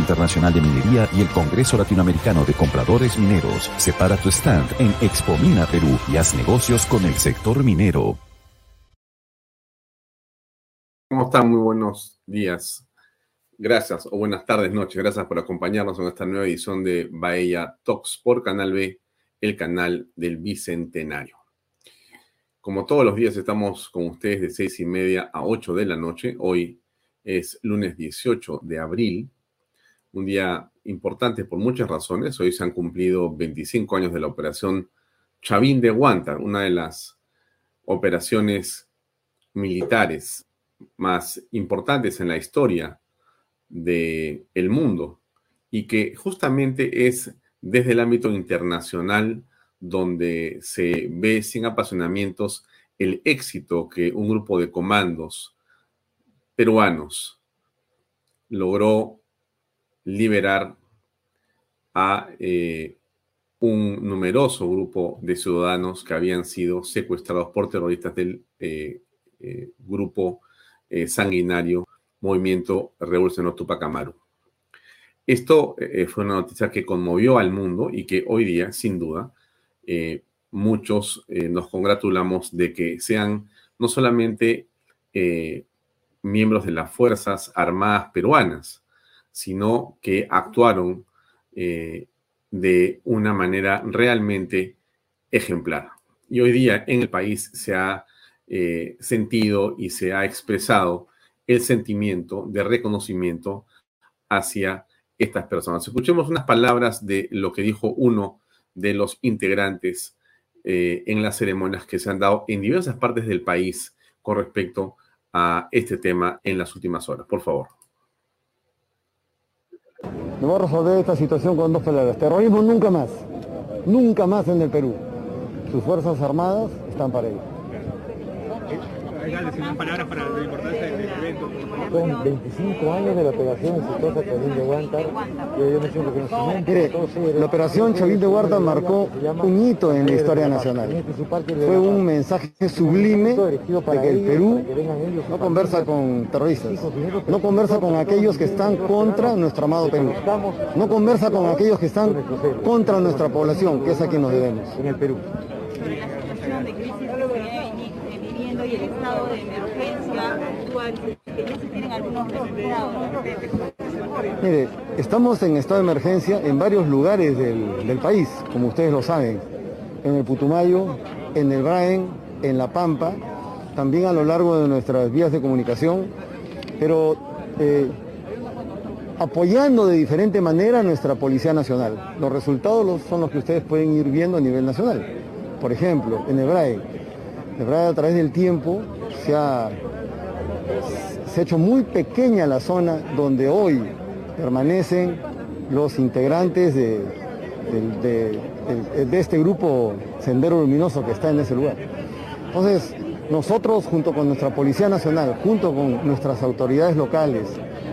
Internacional de Minería y el Congreso Latinoamericano de Compradores Mineros. Separa tu stand en Expo Mina Perú y haz negocios con el sector minero. ¿Cómo están? Muy buenos días. Gracias o buenas tardes, noches. Gracias por acompañarnos en esta nueva edición de Bahía Talks por Canal B, el canal del Bicentenario. Como todos los días estamos con ustedes de seis y media a 8 de la noche. Hoy es lunes 18 de abril un día importante por muchas razones. Hoy se han cumplido 25 años de la operación Chavín de Guanta, una de las operaciones militares más importantes en la historia del el mundo y que justamente es desde el ámbito internacional donde se ve sin apasionamientos el éxito que un grupo de comandos peruanos logró liberar a eh, un numeroso grupo de ciudadanos que habían sido secuestrados por terroristas del eh, eh, grupo sanguinario Movimiento Revolucionario Tupac Amaru. Esto fue una noticia que conmovió al mundo y que hoy día, sin duda, muchos nos congratulamos de que sean no solamente miembros de las Fuerzas Armadas peruanas, sino que actuaron eh, de una manera realmente ejemplar. Y hoy día en el país se ha eh, sentido y se ha expresado el sentimiento de reconocimiento hacia estas personas. Escuchemos unas palabras de lo que dijo uno de los integrantes eh, en las ceremonias que se han dado en diversas partes del país con respecto a este tema en las últimas horas. Por favor. No va a resolver esta situación con dos palabras. Terrorismo nunca más. Nunca más en el Perú. Sus Fuerzas Armadas están para ello. Son 25 años de la operación exitosa Chavín de Huántar. Yo, me siento Mire, la operación Chavín de Huántar marcó un hito en la historia nacional. Fue un mensaje sublime de que el Perú no conversa con terroristas, no conversa con aquellos que están contra nuestro amado Perú, no conversa con aquellos que están contra nuestra población, que es a quien nos debemos. En el Perú y el estado de emergencia actual, Mire, estamos en estado de emergencia en varios lugares del, del país, como ustedes lo saben, en el Putumayo, en el Braen, en La Pampa, también a lo largo de nuestras vías de comunicación, pero eh, apoyando de diferente manera a nuestra Policía Nacional. Los resultados son los que ustedes pueden ir viendo a nivel nacional. Por ejemplo, en Hebrae, Hebrae a través del tiempo se ha, se ha hecho muy pequeña la zona donde hoy permanecen los integrantes de, este grupo Sendero Luminoso que está en ese lugar. Entonces, nosotros junto con nuestra Policía Nacional, junto con nuestras autoridades locales,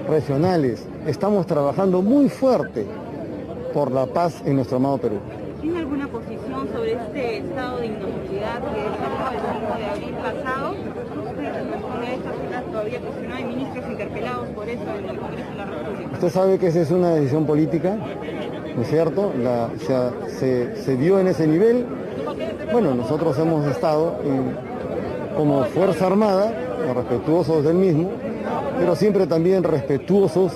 regionales, estamos trabajando muy fuerte por la paz en nuestro amado Perú. ¿Tiene alguna posición sobre este estado de inocuidad que salió el 5 de abril pasado? Todavía hay ministros interpelados por eso en el Congreso de la República. Usted sabe que esa es una decisión política, ¿no es cierto? se, dio en ese nivel. Bueno, nosotros hemos estado como Fuerza Armada, respetuosos del mismo, pero siempre también respetuosos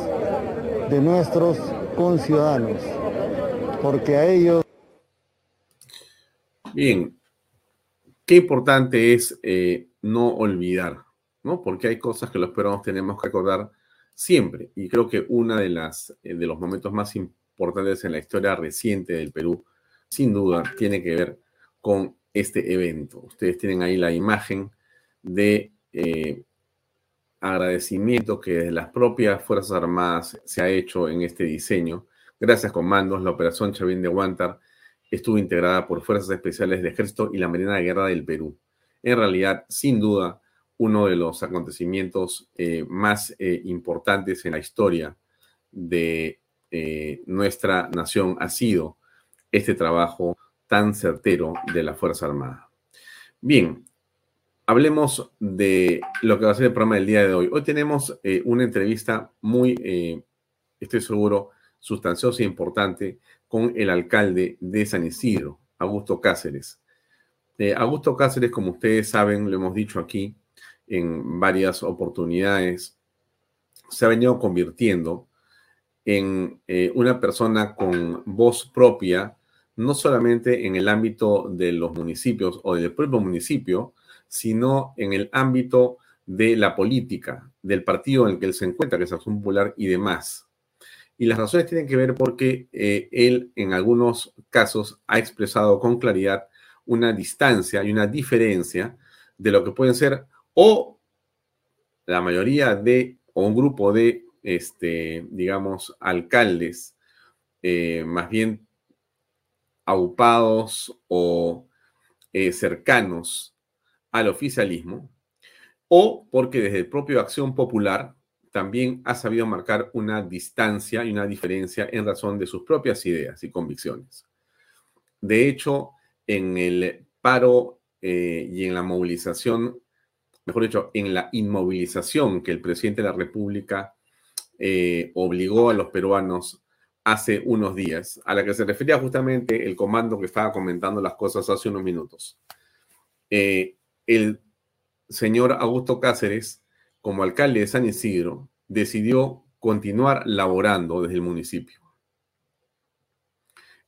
de nuestros conciudadanos, porque a ellos... Bien, qué importante es eh, no olvidar, ¿no? Porque hay cosas que los peruanos tenemos que recordar siempre. Y creo que uno de, las, eh, de los momentos más importantes en la historia reciente del Perú, sin duda, tiene que ver con este evento. Ustedes tienen ahí la imagen de eh, agradecimiento que desde las propias Fuerzas Armadas se ha hecho en este diseño. Gracias, comandos. La operación Chavín de Huántar estuvo integrada por Fuerzas Especiales del Ejército y la Marina de Guerra del Perú. En realidad, sin duda, uno de los acontecimientos eh, más eh, importantes en la historia de eh, nuestra nación ha sido este trabajo tan certero de la Fuerza Armada. Bien, hablemos de lo que va a ser el programa del día de hoy. Hoy tenemos una entrevista muy, estoy seguro, sustanciosa e importante con el alcalde de San Isidro, Augusto Cáceres. Augusto Cáceres, como ustedes saben, lo hemos dicho aquí, en varias oportunidades, se ha venido convirtiendo en eh, una persona con voz propia, no solamente en el ámbito de los municipios o del propio municipio, sino en el ámbito de la política, del partido en el que él se encuentra, que es Acción Popular y demás. Y las razones tienen que ver porque eh, él en algunos casos ha expresado con claridad una distancia y una diferencia de lo que pueden ser o la mayoría de, o un grupo de, este, digamos, alcaldes, eh, más bien aupados o eh, cercanos al oficialismo, o porque desde el propio Acción Popular también ha sabido marcar una distancia y una diferencia en razón de sus propias ideas y convicciones. De hecho, en el paro eh, y en la movilización mejor dicho, en la inmovilización que el presidente de la República eh, obligó a los peruanos hace unos días, a la que se refería justamente el comando que estaba comentando las cosas hace unos minutos. Eh, el señor Augusto Cáceres, como alcalde de San Isidro, decidió continuar laborando desde el municipio.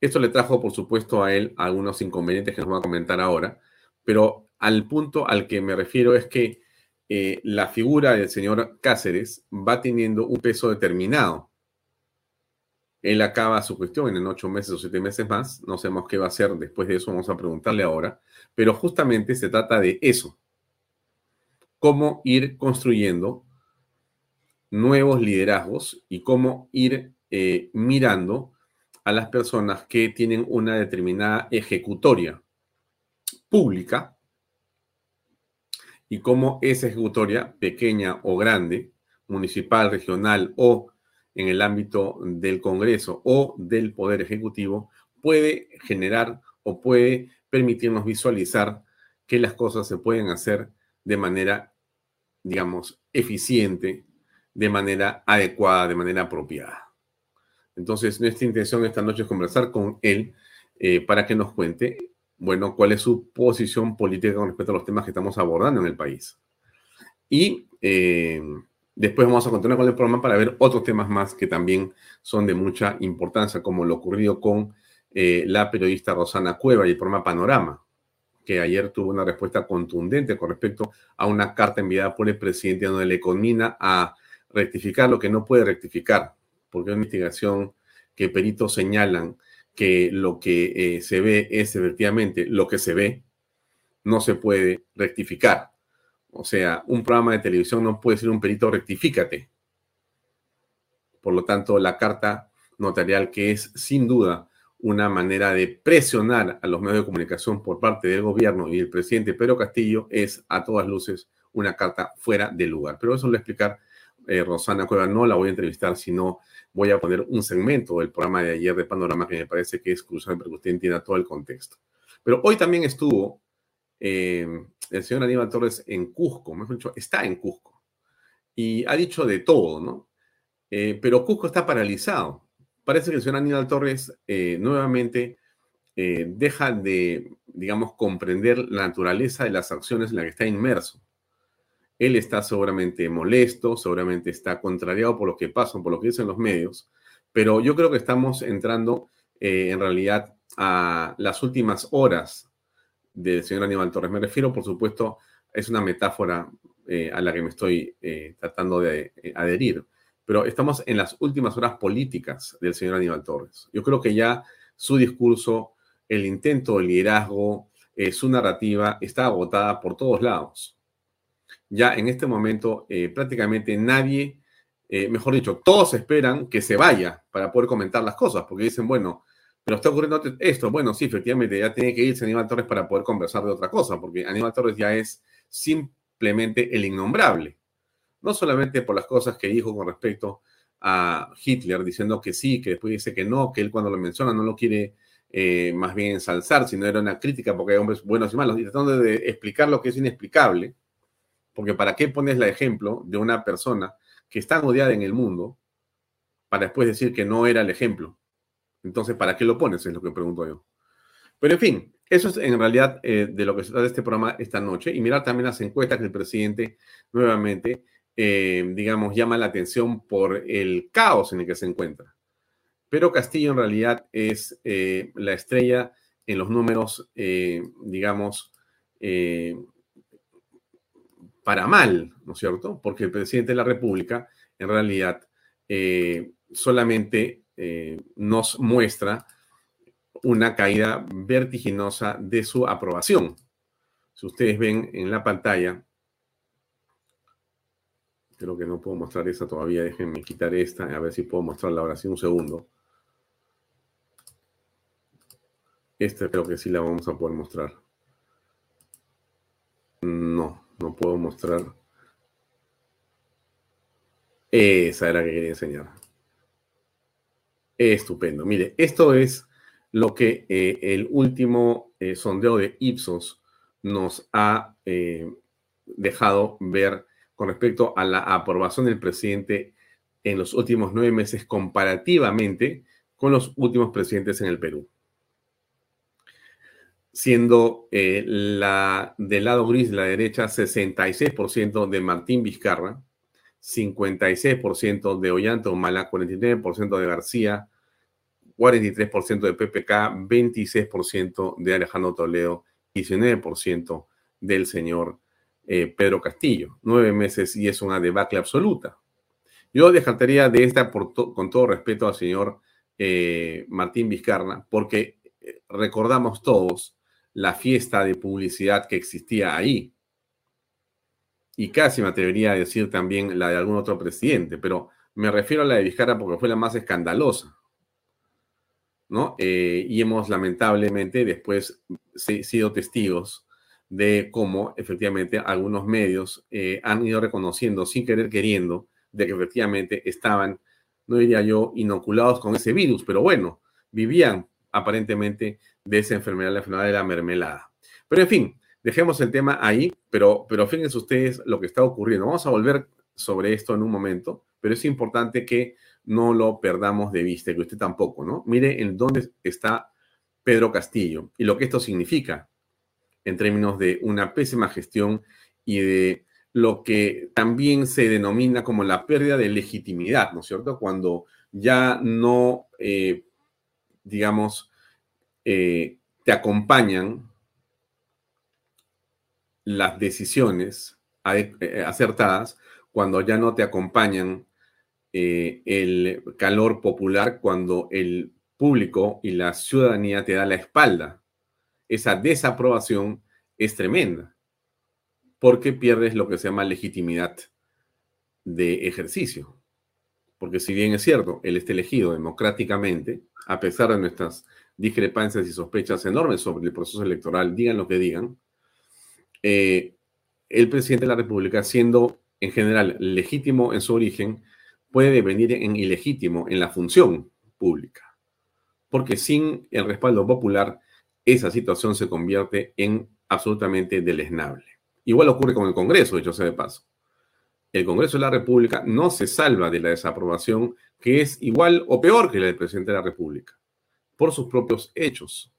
Esto le trajo, por supuesto, a él algunos inconvenientes que nos va a comentar ahora, pero al punto al que me refiero es que eh, la figura del señor Cáceres va teniendo un peso determinado. Él acaba su cuestión en ocho meses o siete meses más. No sabemos qué va a hacer después de eso, vamos a preguntarle ahora. Pero justamente se trata de eso. Cómo ir construyendo nuevos liderazgos y cómo ir eh, mirando a las personas que tienen una determinada ejecutoria pública y cómo esa ejecutoria, pequeña o grande, municipal, regional o en el ámbito del Congreso o del Poder Ejecutivo, puede generar o puede permitirnos visualizar que las cosas se pueden hacer de manera, digamos, eficiente, de manera adecuada, de manera apropiada. Entonces, nuestra intención esta noche es conversar con él eh, para que nos cuente bueno, cuál es su posición política con respecto a los temas que estamos abordando en el país. Y eh, después vamos a continuar con el programa para ver otros temas más que también son de mucha importancia, como lo ocurrido con eh, la periodista Rosana Cueva y el programa Panorama, que ayer tuvo una respuesta contundente con respecto a una carta enviada por el presidente donde le conmina a rectificar lo que no puede rectificar, porque es una investigación que peritos señalan que lo que eh, se ve es efectivamente lo que se ve, no se puede rectificar. O sea, un programa de televisión no puede ser un perito rectifícate. Por lo tanto, la carta notarial, que es sin duda una manera de presionar a los medios de comunicación por parte del gobierno y del presidente Pedro Castillo, es a todas luces una carta fuera de lugar. Pero eso lo va a explicar eh, Rosana Cueva. No la voy a entrevistar, sino voy a poner un segmento del programa de ayer de Panorama que me parece que es crucial para que usted entienda todo el contexto. Pero hoy también estuvo eh, el señor Aníbal Torres en Cusco, mejor dicho, está en Cusco. Y ha dicho de todo, ¿no? Eh, pero Cusco está paralizado. Parece que el señor Aníbal Torres eh, nuevamente deja de, digamos, comprender la naturaleza de las acciones en las que está inmerso. Él está seguramente molesto, seguramente está contrariado por lo que pasa, por lo que dicen los medios, pero yo creo que estamos entrando en realidad a las últimas horas del señor Aníbal Torres. Me refiero, por supuesto, es una metáfora a la que me estoy tratando de adherir pero estamos en las últimas horas políticas del señor Aníbal Torres. Yo creo que ya su discurso, el intento de liderazgo, eh, su narrativa está agotada por todos lados. Ya en este momento eh, prácticamente nadie, eh, mejor dicho, todos esperan que se vaya para poder comentar las cosas, porque dicen, bueno, pero está ocurriendo esto. Bueno, sí, efectivamente, ya tiene que irse Aníbal Torres para poder conversar de otra cosa, porque Aníbal Torres ya es simplemente el innombrable no solamente por las cosas que dijo con respecto a Hitler, diciendo que sí, que después dice que no, que él cuando lo menciona no lo quiere eh, más bien ensalzar, sino era una crítica porque hay hombres buenos y malos, y tratando explicar lo que es inexplicable, porque ¿para qué pones el ejemplo de una persona que está odiada en el mundo para después decir que no era el ejemplo? Entonces, ¿para qué lo pones? Es lo que pregunto yo. Pero en fin, eso es en realidad eh, de lo que se trata este programa esta noche y mirar también las encuestas que el presidente nuevamente eh, digamos, llama la atención por el caos en el que se encuentra. Pero Castillo en realidad es eh, la estrella en los números, digamos, para mal, ¿no es cierto? Porque el presidente de la República en realidad solamente nos muestra una caída vertiginosa de su aprobación. Si ustedes ven en la pantalla, Creo que no puedo mostrar esta todavía. Déjenme quitar esta. A ver si puedo mostrarla ahora sí un segundo. Esta creo que sí la vamos a poder mostrar. No, no puedo mostrar. Esa era que quería enseñar. Estupendo. Mire, esto es lo que eh, el último eh, sondeo de Ipsos nos ha eh, dejado ver con respecto a la aprobación del presidente en los últimos nueve meses comparativamente con los últimos presidentes en el Perú. Siendo eh, la del lado gris la derecha 66% de Martín Vizcarra, 56% de Ollanta Humala, 49% de García, 43% de PPK, 26% de Alejandro Toledo, 19% del señor eh, Pedro Castillo. Nueve meses y es una debacle absoluta. Yo descartaría de esta con todo respeto al señor eh, Martín Vizcarra, porque recordamos todos la fiesta de publicidad que existía ahí. Y casi me atrevería a decir también la de algún otro presidente, pero me refiero a la de Vizcarra porque fue la más escandalosa. ¿no? y hemos lamentablemente después sido testigos de cómo efectivamente algunos medios eh, han ido reconociendo sin querer queriendo de que efectivamente estaban, no diría yo, inoculados con ese virus, pero bueno, vivían aparentemente de esa enfermedad, la enfermedad de la mermelada. Pero en fin, dejemos el tema ahí, pero, pero fíjense ustedes lo que está ocurriendo. Vamos a volver sobre esto en un momento, pero es importante que no lo perdamos de vista, que usted tampoco, ¿no? Mire en dónde está Pedro Castillo y lo que esto significa en términos de una pésima gestión y de lo que también se denomina como la pérdida de legitimidad, ¿no es cierto? Cuando ya no, eh, digamos, eh, te acompañan las decisiones eh, acertadas cuando ya no te acompañan eh, el calor popular, cuando el público y la ciudadanía te da la espalda. Esa desaprobación es tremenda, porque pierdes lo que se llama legitimidad de ejercicio. Porque si bien es cierto, él está elegido democráticamente, a pesar de nuestras discrepancias y sospechas enormes sobre el proceso electoral, digan lo que digan, eh, el presidente de la República, siendo en general legítimo en su origen, puede devenir en ilegítimo en la función pública. Porque sin el respaldo popular, esa situación se convierte en absolutamente deleznable. Igual ocurre con el Congreso, dicho sea de paso. El Congreso de la República no se salva de la desaprobación, que es igual o peor que la del presidente de la República, por sus propios hechos.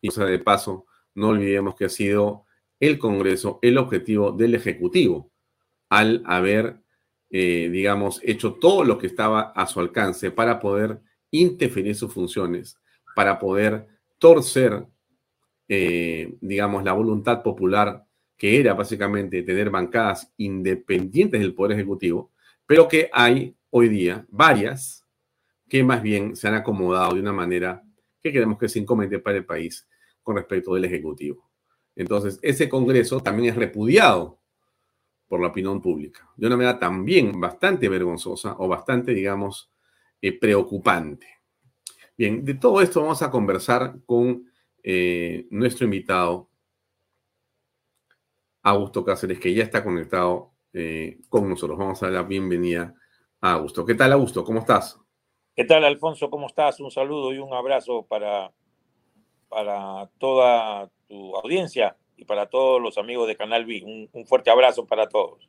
Y sea de paso, no olvidemos que ha sido el Congreso el objetivo del Ejecutivo al haber, eh, digamos, hecho todo lo que estaba a su alcance para poder interferir sus funciones, para poder torcer, eh, digamos, la voluntad popular que era básicamente tener bancadas independientes del Poder Ejecutivo, pero que hay hoy día varias que más bien se han acomodado de una manera que creemos que es inconveniente para el país con respecto del Ejecutivo. Entonces, ese Congreso también es repudiado por la opinión pública, de una manera también bastante vergonzosa o bastante, digamos, eh, preocupante. Bien, de todo esto vamos a conversar con eh, nuestro invitado, Augusto Cáceres, que ya está conectado eh, con nosotros. Vamos a dar la bienvenida a Augusto. ¿Qué tal, Augusto? ¿Cómo estás? ¿Qué tal, Alfonso? ¿Cómo estás? Un saludo y un abrazo para, para toda tu audiencia y para todos los amigos de Canal B. Un, fuerte abrazo para todos.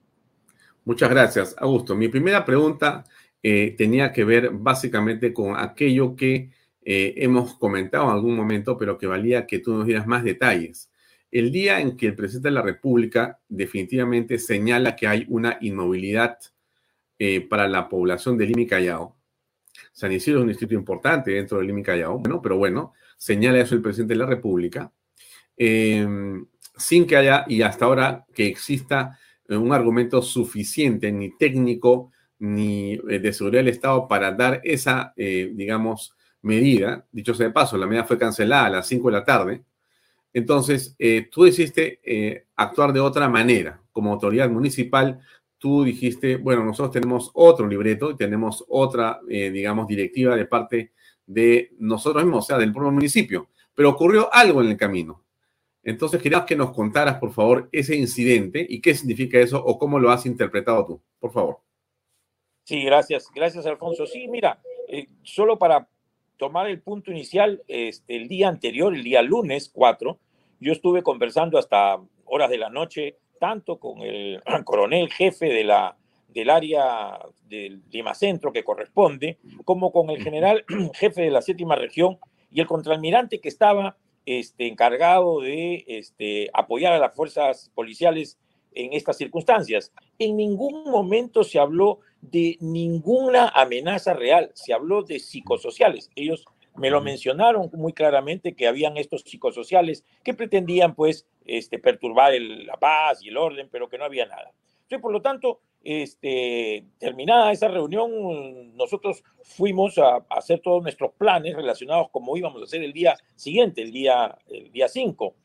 Muchas gracias, Augusto. Mi primera pregunta eh, tenía que ver básicamente con aquello que eh, hemos comentado en algún momento, pero que valía que tú nos dieras más detalles. El día en que el presidente de la República definitivamente señala que hay una inmovilidad eh, para la población de Lima y Callao, San Isidro es un distrito importante dentro de Lima Callao, bueno, pero bueno, señala eso el presidente de la República, em, sin que haya, y hasta ahora, que exista un argumento suficiente, ni técnico, ni eh, de seguridad del Estado para dar esa, eh, digamos, medida. Dicho sea de paso, la medida fue cancelada a las 5 de la tarde. Entonces, eh, tú decidiste actuar de otra manera. Como autoridad municipal, tú dijiste, bueno, nosotros tenemos otro libreto y tenemos otra, digamos, directiva de parte de nosotros mismos, o sea, del propio municipio. Pero ocurrió algo en el camino. Entonces, queríamos que nos contaras, por favor, ese incidente y qué significa eso o cómo lo has interpretado tú, por favor. Sí, gracias, gracias, Alfonso. Sí, mira, eh, solo para tomar el punto inicial, este, el día anterior, el día lunes 4, yo estuve conversando hasta horas de la noche, tanto con el coronel jefe de la, del área del Lima Centro que corresponde, como con el general jefe de la séptima región y el contraalmirante que estaba este, encargado de este, apoyar a las fuerzas policiales en estas circunstancias. En ningún momento se habló de ninguna amenaza real, se habló de psicosociales. Ellos me lo mencionaron muy claramente que habían estos psicosociales que pretendían pues este, perturbar la paz y el orden, pero que no había nada. Entonces, por lo tanto, este, terminada esa reunión, nosotros fuimos a, hacer todos nuestros planes relacionados como íbamos a hacer el día siguiente, el día, el día 5.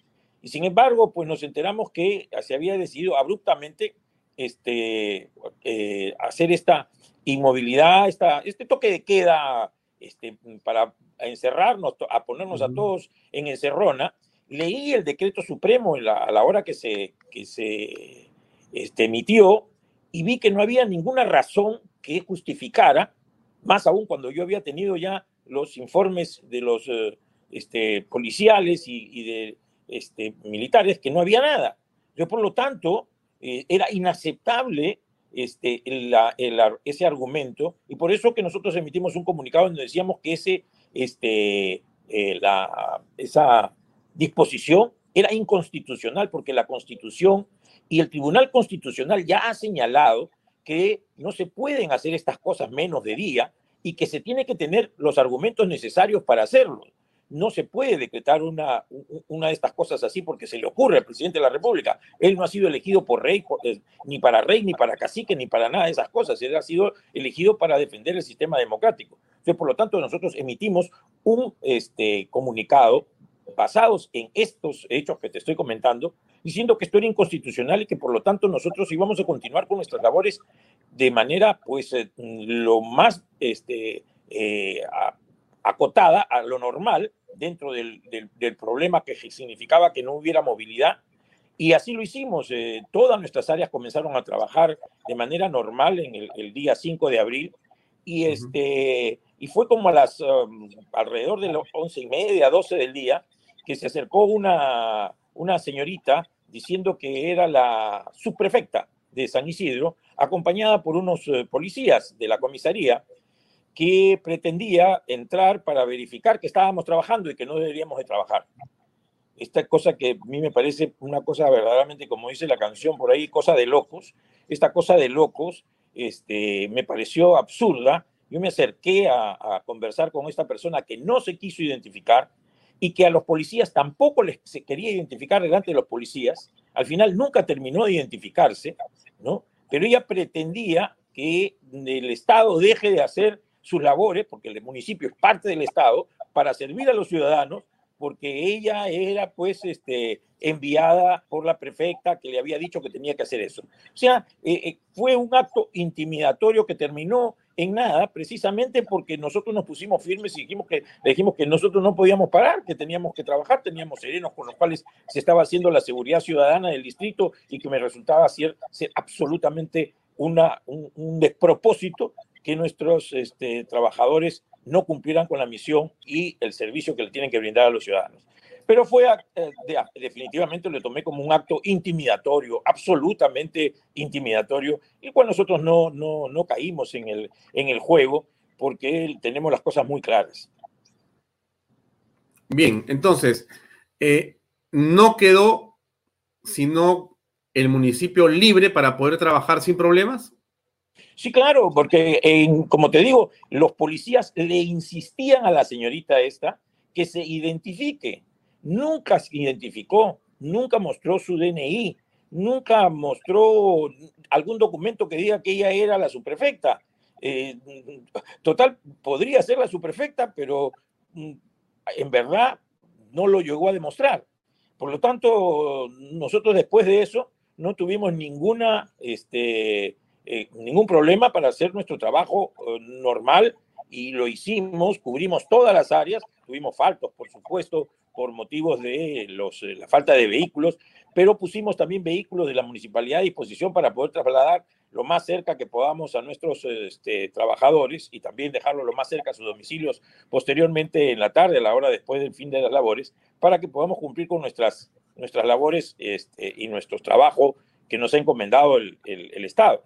Y sin embargo, pues nos enteramos que se había decidido abruptamente este, eh, hacer esta inmovilidad, esta, este toque de queda este, para encerrarnos, a ponernos a todos en encerrona. Leí el decreto supremo a la hora que se, que se este, emitió y vi que no había ninguna razón que justificara, más aún cuando yo había tenido ya los informes de los eh, este, policiales y, de este, militares, que no había nada. Yo, por lo tanto, eh, era inaceptable este, ese argumento y por eso que nosotros emitimos un comunicado donde decíamos que ese, este, eh, la, esa disposición era inconstitucional porque la constitución y el Tribunal Constitucional ya ha señalado que no se pueden hacer estas cosas menos de día y que se tiene que tener los argumentos necesarios para hacerlo. No se puede decretar una, una de estas cosas así porque se le ocurre al presidente de la República. Él no ha sido elegido por rey, eh, ni para rey, ni para cacique, ni para nada de esas cosas. Él ha sido elegido para defender el sistema democrático. Entonces, por lo tanto, nosotros emitimos un este, comunicado basados en estos hechos que te estoy comentando, diciendo que esto era inconstitucional y que por lo tanto nosotros íbamos a continuar con nuestras labores de manera pues eh, lo más este, eh, acotada a lo normal dentro del, del, problema que significaba que no hubiera movilidad. Y así lo hicimos. Eh, todas nuestras áreas comenzaron a trabajar de manera normal en el, día 5 de abril. Y, este, y fue como a las um, alrededor de las once y media, 12 del día, que se acercó una, una señorita diciendo que era la subprefecta de San Isidro, acompañada por unos eh, policías de la comisaría, que pretendía entrar para verificar que estábamos trabajando y que no deberíamos de trabajar. Esta cosa que a mí me parece una cosa verdaderamente, como dice la canción por ahí, cosa de locos. Esta cosa de locos este, me pareció absurda. Yo me acerqué a, a conversar con esta persona que no se quiso identificar, y que a los policías tampoco les se quería identificar delante de los policías. Al final nunca terminó de identificarse, ¿no? Pero ella pretendía que el Estado deje de hacer sus labores, porque el municipio es parte del Estado, para servir a los ciudadanos, porque ella era pues este, enviada por la prefecta que le había dicho que tenía que hacer eso. O sea, eh, eh, fue un acto intimidatorio que terminó en nada, precisamente porque nosotros nos pusimos firmes y dijimos que, dijimos que nosotros no podíamos parar, que teníamos que trabajar, teníamos serenos con los cuales se estaba haciendo la seguridad ciudadana del distrito y que me resultaba ser, ser absolutamente una, un, despropósito que nuestros este, trabajadores no cumplieran con la misión y el servicio que le tienen que brindar a los ciudadanos pero fue eh, definitivamente lo tomé como un acto intimidatorio, absolutamente intimidatorio, y cual nosotros no, no, no caímos en el, en el juego porque tenemos las cosas muy claras. Bien, entonces, eh, no quedó sino el municipio libre para poder trabajar sin problemas. Sí, claro, porque como te digo, los policías le insistían a la señorita esta que se identifique, nunca se identificó, nunca mostró su DNI, nunca mostró algún documento que diga que ella era la subprefecta. Eh, total, podría ser la subprefecta, pero mm, en verdad no lo llegó a demostrar. Por lo tanto, nosotros después de eso no tuvimos ninguna, este, eh, ningún problema para hacer nuestro trabajo eh, normal y lo hicimos, cubrimos todas las áreas, tuvimos faltos, por supuesto, por motivos de eh, la falta de vehículos, pero pusimos también vehículos de la municipalidad a disposición para poder trasladar lo más cerca que podamos a nuestros este, trabajadores y también dejarlo lo más cerca a sus domicilios posteriormente en la tarde, a la hora después del fin de las labores, para que podamos cumplir con nuestras, nuestras labores este, y nuestro trabajo que nos ha encomendado el, Estado.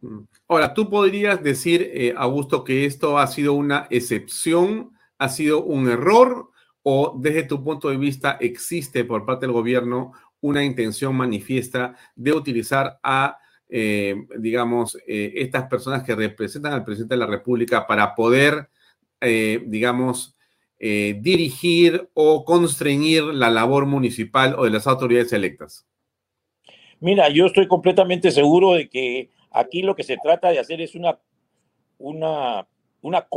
Mm. Ahora, tú podrías decir, eh, Augusto, que esto ha sido una excepción, ha sido un error o desde tu punto de vista existe por parte del gobierno una intención manifiesta de utilizar a, eh, digamos, eh, estas personas que representan al presidente de la República para poder, eh, digamos, dirigir o constreñir la labor municipal o de las autoridades electas? Mira, yo estoy completamente seguro de que aquí lo que se trata de hacer es una, una, una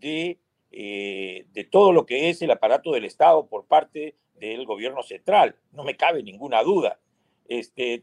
de eh, de todo lo que es el aparato del Estado por parte del gobierno central. No me cabe ninguna duda. Este,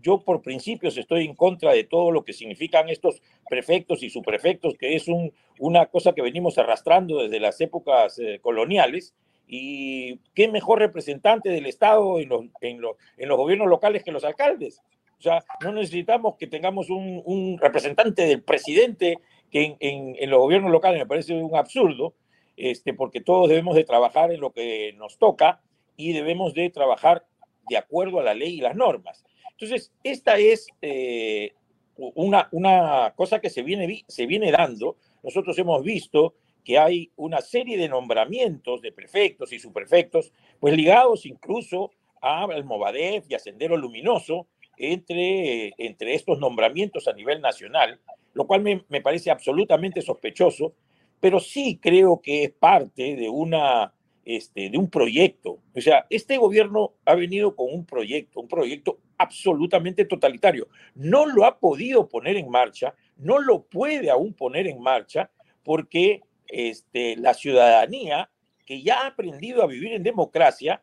yo por principios estoy en contra de todo lo que significan estos prefectos y subprefectos, que es un, una cosa que venimos arrastrando desde las épocas eh, coloniales. Y qué mejor representante del Estado en los, en, los, en los gobiernos locales que los alcaldes. O sea, no necesitamos que tengamos un, representante del presidente que en, los gobiernos locales me parece un absurdo, este, porque todos debemos de trabajar en lo que nos toca y debemos de trabajar de acuerdo a la ley y las normas. Entonces, esta es eh, una, una cosa que se viene, se viene dando. Nosotros hemos visto que hay una serie de nombramientos de prefectos y subprefectos, pues ligados incluso a Almovadef y a Sendero Luminoso, entre, entre estos nombramientos a nivel nacional, lo cual me, parece absolutamente sospechoso, pero sí creo que es parte de una este, de un proyecto. O sea, este gobierno ha venido con un proyecto, un proyecto absolutamente totalitario. No lo ha podido poner en marcha, no lo puede aún poner en marcha, porque este, la ciudadanía, que ya ha aprendido a vivir en democracia,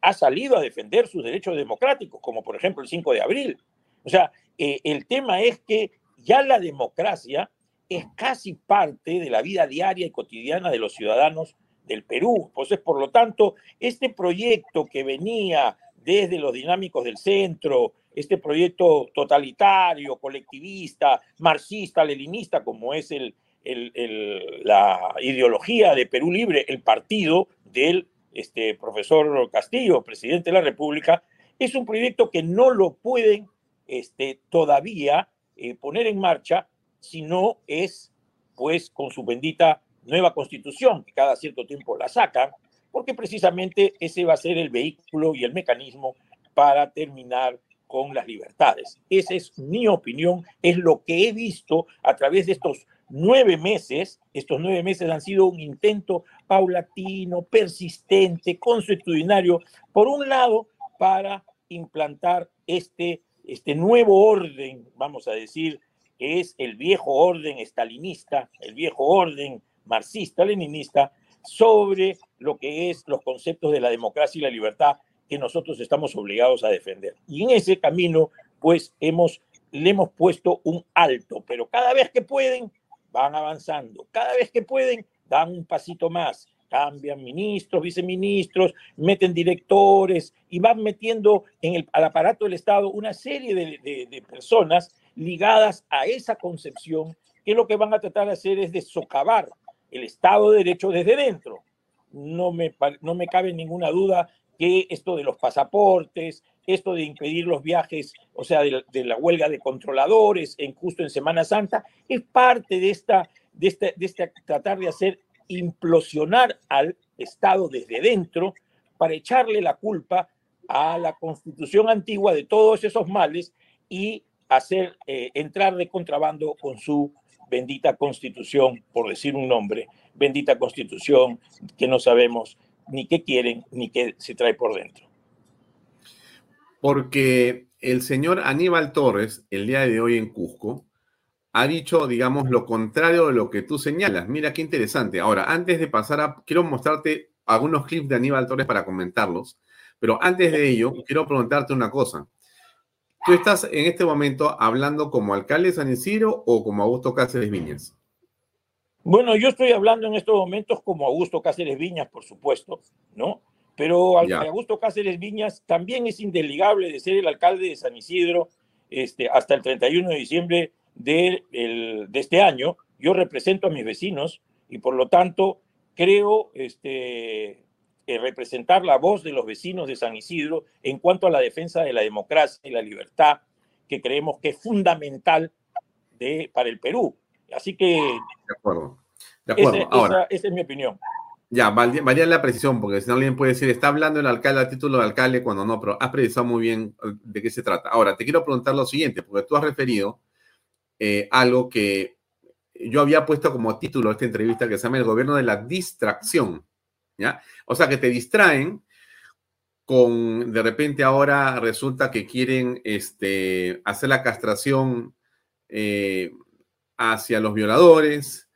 ha salido a defender sus derechos democráticos, como por ejemplo el 5 de abril. O sea, eh, el tema es que ya la democracia es casi parte de la vida diaria y cotidiana de los ciudadanos del Perú. Entonces, por lo tanto, este proyecto que venía desde los dinámicos del centro, este proyecto totalitario, colectivista, marxista, leninista, como es el, la ideología de Perú Libre, el partido del este, profesor Castillo, presidente de la República, es un proyecto que no lo pueden este, todavía eh, poner en marcha si no es, pues, con su bendita nueva constitución, que cada cierto tiempo la sacan, porque precisamente ese va a ser el vehículo y el mecanismo para terminar con las libertades. Esa es mi opinión, es lo que he visto a través de estos nueve meses. Estos nueve meses han sido un intento paulatino, persistente, consuetudinario, por un lado, para implantar este, este nuevo orden, vamos a decir, que es el viejo orden estalinista, el viejo orden marxista-leninista sobre lo que es los conceptos de la democracia y la libertad que nosotros estamos obligados a defender. Y en ese camino, pues hemos, le hemos puesto un alto, pero cada vez que pueden, van avanzando, cada vez que pueden, dan un pasito más, cambian ministros, viceministros, meten directores y van metiendo en el, al aparato del Estado una serie de, de personas ligadas a esa concepción que lo que van a tratar de hacer es de socavar el Estado de Derecho desde dentro. No me, no me cabe ninguna duda que esto de los pasaportes, esto de impedir los viajes, o sea, de la, huelga de controladores en justo en Semana Santa, es parte de esta, de esta, de esta tratar de hacer implosionar al Estado desde dentro para echarle la culpa a la constitución antigua de todos esos males y hacer eh, entrar de contrabando con su bendita constitución, por decir un nombre, bendita constitución que no sabemos ni qué quieren ni qué se trae por dentro. Porque el señor Aníbal Torres, el día de hoy en Cusco, ha dicho, digamos, lo contrario de lo que tú señalas. Mira qué interesante. Ahora, antes de pasar a, quiero mostrarte algunos clips de Aníbal Torres para comentarlos, pero antes de ello, quiero preguntarte una cosa. ¿Tú estás en este momento hablando como alcalde de San Isidro o como Augusto Cáceres Viñas? Bueno, yo estoy hablando en estos momentos como Augusto Cáceres Viñas, por supuesto, ¿no? Pero Augusto Cáceres Viñas también es indeligable de ser el alcalde de San Isidro este, hasta el 31 de diciembre de, de este año. Yo represento a mis vecinos y por lo tanto creo este, eh, representar la voz de los vecinos de San Isidro en cuanto a la defensa de la democracia y la libertad, que creemos que es fundamental de, para el Perú. Así que... De acuerdo. De acuerdo. Ahora, esa, es mi opinión. Ya, valía la precisión, porque si no alguien puede decir, está hablando el alcalde a título de alcalde cuando no, pero has precisado muy bien eh, de qué se trata. Ahora, te quiero preguntar lo siguiente, porque tú has referido eh, algo que yo había puesto como título de esta entrevista que se llama el gobierno de la distracción. ¿ya? O sea, que te distraen con, de repente ahora resulta que quieren este, hacer la castración eh, hacia los violadores,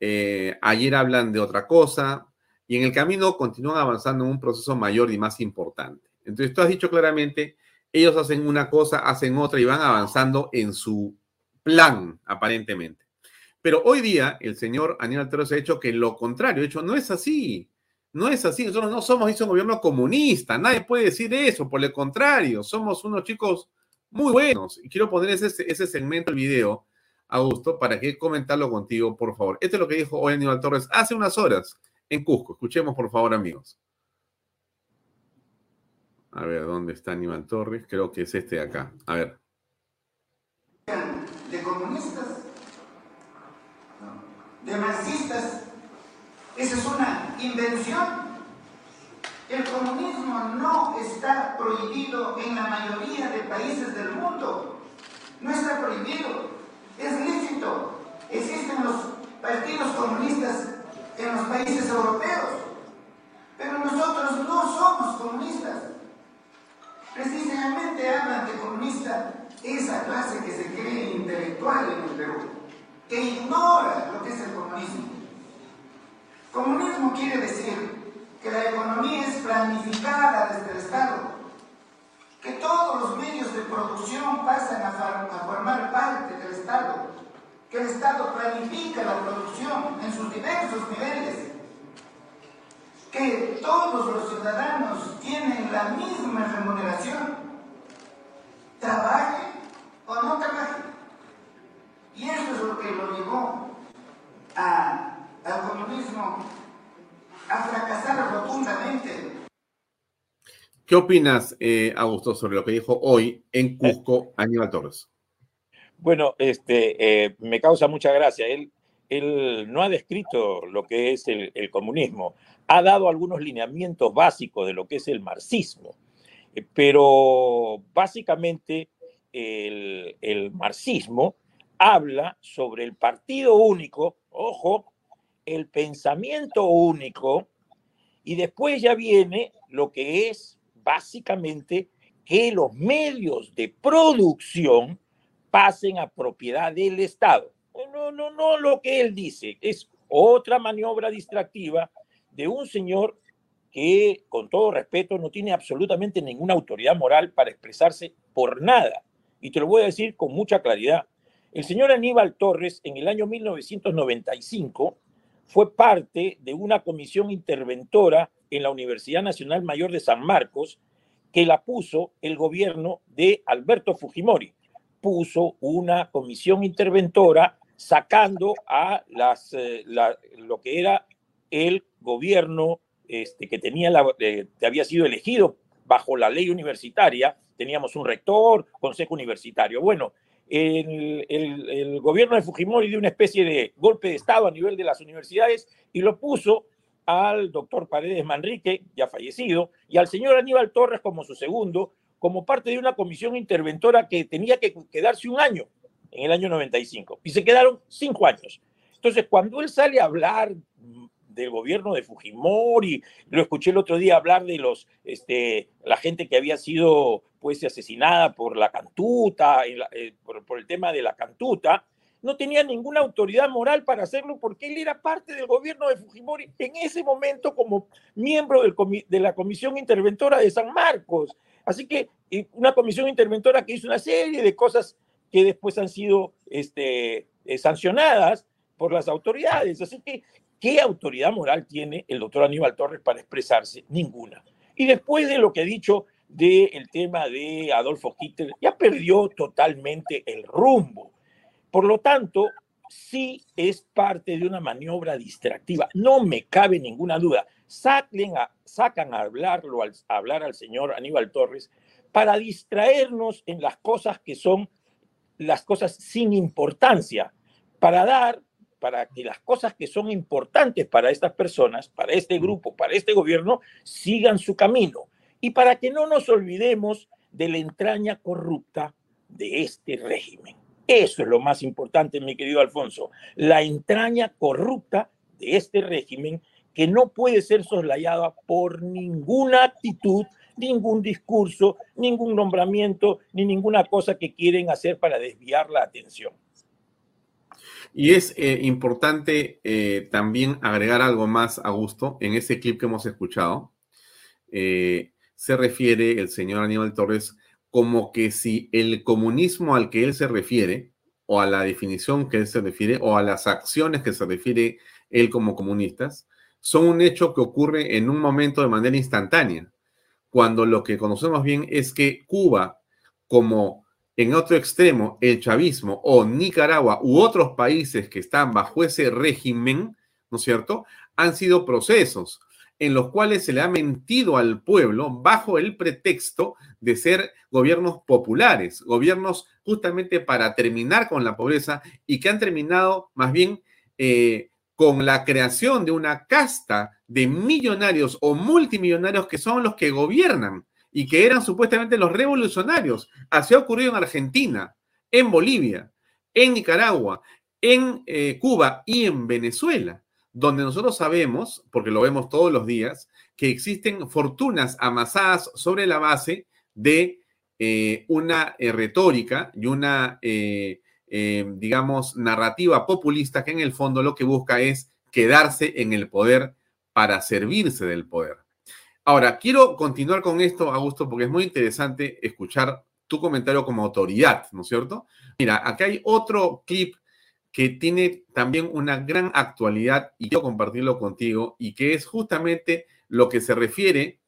eh, ayer hablan de otra cosa, y en el camino continúan avanzando en un proceso mayor y más importante. Entonces, tú has dicho claramente, ellos hacen una cosa, hacen otra y van avanzando en su plan, aparentemente. Pero hoy día el señor Aníbal Torres ha hecho que lo contrario, ha hecho, no es así. No es así, nosotros no somos un gobierno comunista, nadie puede decir eso, por el contrario, somos unos chicos muy buenos. Y quiero poner ese, ese segmento del video, Augusto, para que comentarlo contigo, por favor. Esto es lo que dijo hoy Aníbal Torres hace unas horas en Cusco. Escuchemos, por favor, amigos. A ver, ¿dónde está Aníbal Torres? Creo que es este de acá. A ver. De comunistas, de marxistas, esa es una invención. El comunismo no está prohibido en la mayoría de países del mundo. No está prohibido. Es lícito. Existen los partidos comunistas en los países europeos. Pero nosotros no somos comunistas. Precisamente hablan de comunista esa clase que se cree intelectual en el Perú, que ignora lo que es el comunismo. Comunismo quiere decir que la economía es planificada desde el Estado, que todos los medios de producción pasan a, formar parte del Estado, que el Estado planifica la producción en sus diversos niveles, que todos los ciudadanos tienen la misma remuneración, trabaje o no trabaje. Y eso es lo que lo llevó al comunismo a fracasar rotundamente. ¿Qué opinas, eh, Augusto, sobre lo que dijo hoy en Cusco Aníbal Torres? Bueno, este, eh, me causa mucha gracia. Él, él no ha descrito lo que es el, comunismo, ha dado algunos lineamientos básicos de lo que es el marxismo, eh, pero básicamente el, el marxismo habla sobre el partido único, ojo, el pensamiento único y después ya viene lo que es básicamente que los medios de producción pasen a propiedad del Estado. No, no, no lo que él dice, es otra maniobra distractiva de un señor que, con todo respeto, no tiene absolutamente ninguna autoridad moral para expresarse por nada. Y te lo voy a decir con mucha claridad. El señor Aníbal Torres, en el año 1995, fue parte de una comisión interventora en la Universidad Nacional Mayor de San Marcos que la puso el gobierno de Alberto Fujimori. Puso una comisión interventora sacando a las, eh, lo que era el gobierno este, que tenía la, eh, que había sido elegido bajo la ley universitaria. Teníamos un rector, consejo universitario. Bueno, el, gobierno de Fujimori dio una especie de golpe de Estado a nivel de las universidades y lo puso al doctor Paredes Manrique, ya fallecido, y al señor Aníbal Torres como su segundo, como parte de una comisión interventora que tenía que quedarse un año en el año 95, y se quedaron cinco años. Entonces, cuando él sale a hablar del gobierno de Fujimori, lo escuché el otro día hablar de los, este, la gente que había sido pues asesinada por la cantuta, eh, por, el tema de la cantuta, no tenía ninguna autoridad moral para hacerlo porque él era parte del gobierno de Fujimori en ese momento como miembro de la Comisión Interventora de San Marcos. Así que una comisión interventora que hizo una serie de cosas que después han sido este, eh, sancionadas por las autoridades. Así que ¿Qué autoridad moral tiene el doctor Aníbal Torres para expresarse? Ninguna. Y después de lo que he dicho del tema de Adolfo Hitler, ya perdió totalmente el rumbo. Por lo tanto, sí es parte de una maniobra distractiva. No me cabe ninguna duda. a, sacan a, hablarlo, a hablar al señor Aníbal Torres para distraernos en las cosas que son las cosas sin importancia, para dar para que las cosas que son importantes para estas personas, para este grupo, para este gobierno, sigan su camino. Y para que no nos olvidemos de la entraña corrupta de este régimen. Eso es lo más importante, mi querido Alfonso. La entraña corrupta de este régimen que no puede ser soslayada por ninguna actitud, ningún discurso, ningún nombramiento, ni ninguna cosa que quieren hacer para desviar la atención. Y es eh, importante eh, también agregar algo más a gusto en ese clip que hemos escuchado. Eh, se refiere el señor Aníbal Torres como que si el comunismo al que él se refiere, o a la definición que él se refiere, o a las acciones que se refiere él como comunistas, son un hecho que ocurre en un momento de manera instantánea, cuando lo que conocemos bien es que Cuba, como en otro extremo, el chavismo o Nicaragua u otros países que están bajo ese régimen, ¿no es cierto?, han sido procesos en los cuales se le ha mentido al pueblo bajo el pretexto de ser gobiernos populares, gobiernos justamente para terminar con la pobreza y que han terminado más bien eh, con la creación de una casta de millonarios o multimillonarios que son los que gobiernan y que eran supuestamente los revolucionarios. Así ha ocurrido en Argentina, en Bolivia, en Nicaragua, en eh, Cuba y en Venezuela, donde nosotros sabemos, porque lo vemos todos los días, que existen fortunas amasadas sobre la base de eh, una eh, retórica y una, digamos, narrativa populista que en el fondo lo que busca es quedarse en el poder para servirse del poder. Ahora, quiero continuar con esto, Augusto, porque es muy interesante escuchar tu comentario como autoridad, ¿no es cierto? Mira, acá hay otro clip que tiene también una gran actualidad y quiero compartirlo contigo y que es justamente lo que se refiere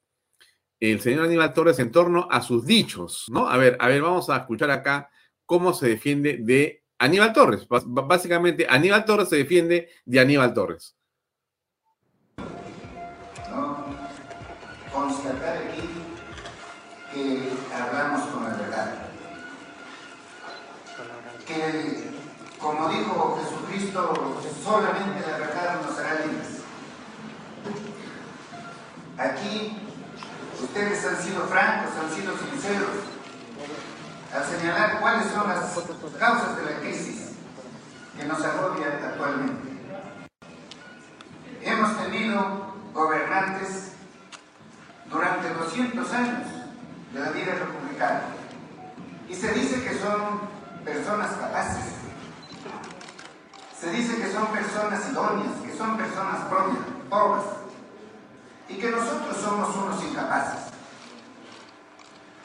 el señor Aníbal Torres en torno a sus dichos, ¿no? A ver, a ver, vamos a escuchar acá cómo se defiende de Aníbal Torres. Básicamente, Aníbal Torres se defiende de Aníbal Torres. ¿No? Constatar como dijo Jesucristo, solamente la verdad nos hará libres. Aquí ustedes han sido francos, han sido sinceros al señalar cuáles son las causas de la crisis que nos agobia actualmente. Hemos tenido gobernantes durante 200 años de la vida republicana y se dice que son personas capaces se dice que son personas idóneas, que son personas pobres y que nosotros somos unos incapaces.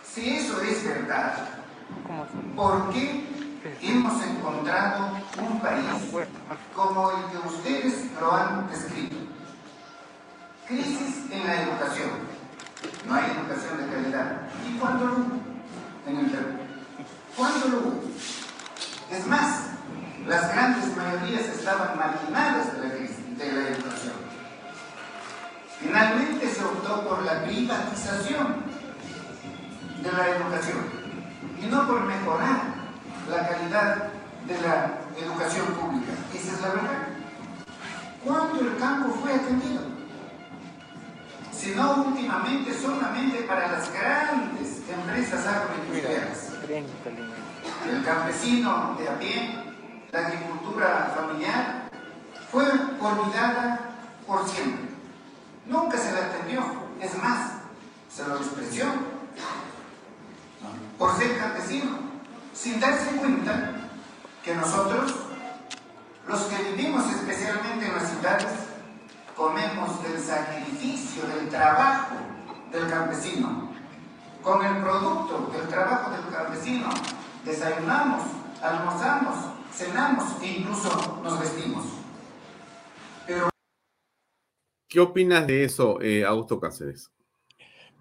Si eso es verdad, ¿por qué hemos encontrado un país como el que ustedes lo han descrito? Crisis en la educación. No hay educación de calidad. ¿Y cuándo lo hubo? En el. ¿Cuándo lo hubo? Es más, las grandes mayorías estaban marginadas de la, de la educación. Finalmente se optó por la privatización de la educación y no por mejorar la calidad de la educación pública. Esa es la verdad. ¿Cuánto el campo fue atendido? Si no últimamente solamente para las grandes empresas agroindustriales. El campesino de a pie la agricultura familiar fue olvidada por siempre. Nunca se la atendió, es más, se lo despreció por ser campesino, sin darse cuenta que nosotros, los que vivimos especialmente en las ciudades, comemos del sacrificio, del trabajo del campesino. Con el producto del trabajo del campesino desayunamos, almorzamos, cenamos e incluso nos vestimos. ¿Qué opinas de eso, eh, Augusto Cáceres?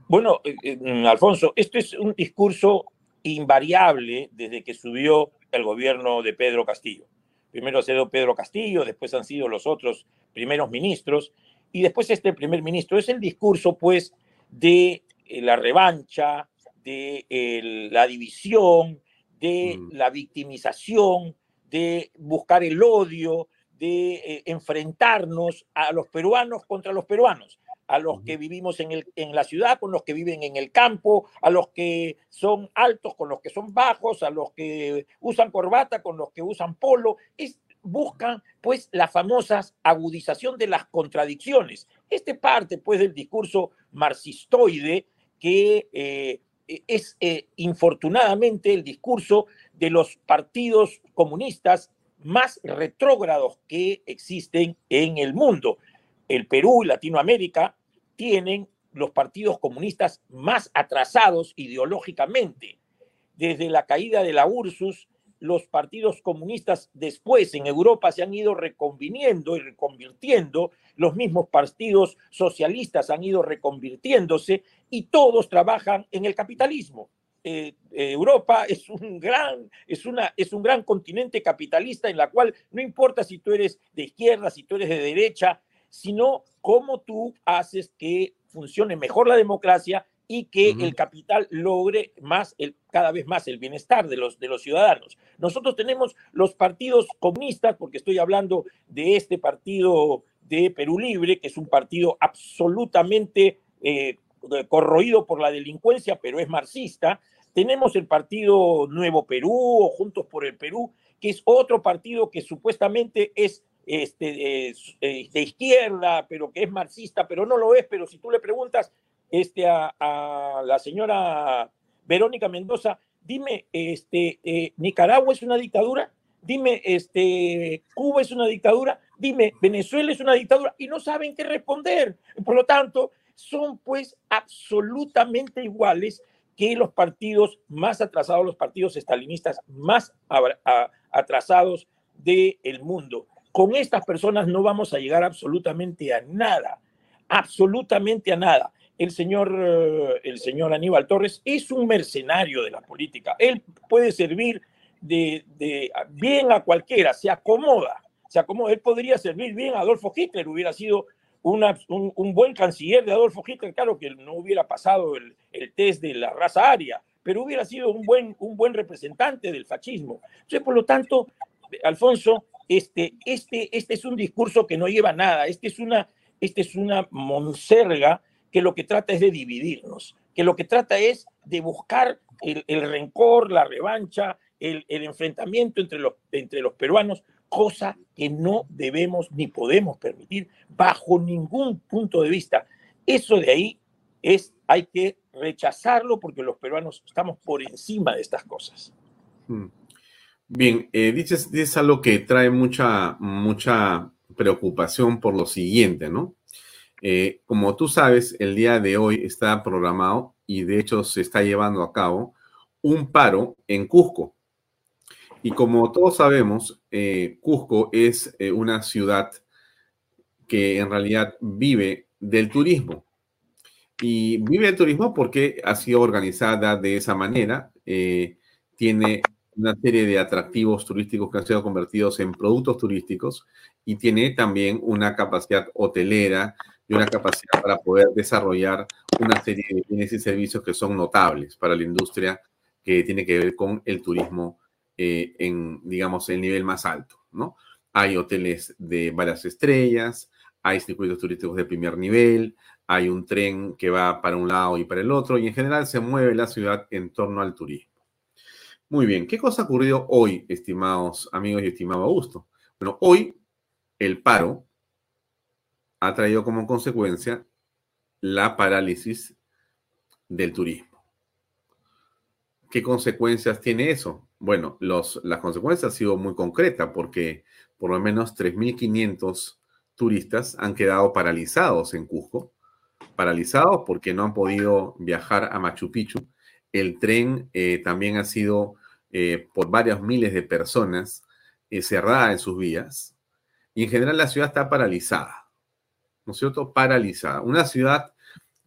Bueno, eh, eh, Alfonso, esto es un discurso invariable desde que subió el gobierno de Pedro Castillo. Primero ha sido Pedro Castillo, después han sido los otros primeros ministros y después este primer ministro. Es el discurso, pues, de la revancha, de la división, de mm. la victimización, de buscar el odio, de eh, enfrentarnos a los peruanos contra los peruanos, a los que vivimos en, el, en la ciudad con los que viven en el campo, a los que son altos con los que son bajos, a los que usan corbata con los que usan polo. Es, buscan pues la famosa agudización de las contradicciones. Este parte pues del discurso marxistoide que eh, es eh, infortunadamente el discurso de los partidos comunistas más retrógrados que existen en el mundo. El Perú y Latinoamérica tienen los partidos comunistas más atrasados ideológicamente. Desde la caída de la URSUS, los partidos comunistas después en Europa se han ido reconviniendo y reconvirtiendo, los mismos partidos socialistas han ido reconvirtiéndose y todos trabajan en el capitalismo. Eh, eh, Europa es un, gran, es, una, es un gran continente capitalista en la cual no importa si tú eres de izquierda, si tú eres de derecha, sino cómo tú haces que funcione mejor la democracia y que el capital logre más el, cada vez más el bienestar de los, de los ciudadanos. Nosotros tenemos los partidos comunistas, porque estoy hablando de este partido de Perú Libre, que es un partido absolutamente eh, corroído por la delincuencia, pero es marxista. Tenemos el partido Nuevo Perú o Juntos por el Perú, que es otro partido que supuestamente es este, eh, de izquierda, pero que es marxista, pero no lo es, pero si tú le preguntas este, a, la señora Verónica Mendoza, dime, este, eh, ¿Nicaragua es una dictadura? Dime, este, ¿Cuba es una dictadura? Dime, ¿Venezuela es una dictadura? Y no saben qué responder. Por lo tanto, son pues absolutamente iguales que los partidos más atrasados, los partidos estalinistas más atrasados del mundo. Con estas personas no vamos a llegar absolutamente a nada, absolutamente a nada. El señor, eh, el señor Aníbal Torres es un mercenario de la política. Él puede servir de, bien a cualquiera, se acomoda, se acomoda. Él podría servir bien a Adolfo Hitler, hubiera sido un, buen canciller de Adolfo Hitler, claro que no hubiera pasado el, test de la raza aria, pero hubiera sido un buen, un buen representante del fascismo. Entonces, por lo tanto, Alfonso, este, este, este es un discurso que no lleva nada, este es una, este es una monserga que lo que trata es de dividirnos, que lo que trata es de buscar el, rencor, la revancha, el, el, enfrentamiento entre los, entre los peruanos, cosa que no debemos ni podemos permitir bajo ningún punto de vista. Eso de ahí es, hay que rechazarlo porque los peruanos estamos por encima de estas cosas. Hmm. Bien, eh, dices, dices, algo que trae mucha, mucha preocupación por lo siguiente, ¿no? Eh, como tú sabes, el día de hoy está programado y de hecho se está llevando a cabo un paro en Cusco. Y como todos sabemos, eh, Cusco es eh, una ciudad que en realidad vive del turismo. Y vive del turismo porque ha sido organizada de esa manera. Eh, tiene una serie de atractivos turísticos que han sido convertidos en productos turísticos y tiene también una capacidad hotelera y una capacidad para poder desarrollar una serie de bienes y servicios que son notables para la industria que tiene que ver con el turismo eh, en, digamos, el nivel más alto, ¿no? Hay hoteles de varias estrellas, hay circuitos turísticos de primer nivel, hay un tren que va para un lado y para el otro, y en general se mueve la ciudad en torno al turismo. Muy bien, ¿qué cosa ha ocurrido hoy, estimados amigos y estimado Augusto? Bueno, hoy el paro ha traído como consecuencia la parálisis del turismo. ¿Qué consecuencias tiene eso? Bueno, las consecuencias han sido muy concretas porque por lo menos 3.500 turistas han quedado paralizados en Cusco, paralizados porque no han podido viajar a Machu Picchu. El tren eh, también ha sido eh, por varios miles de personas eh, cerrada en sus vías y en general la ciudad está paralizada, ¿no es cierto? Paralizada. Una ciudad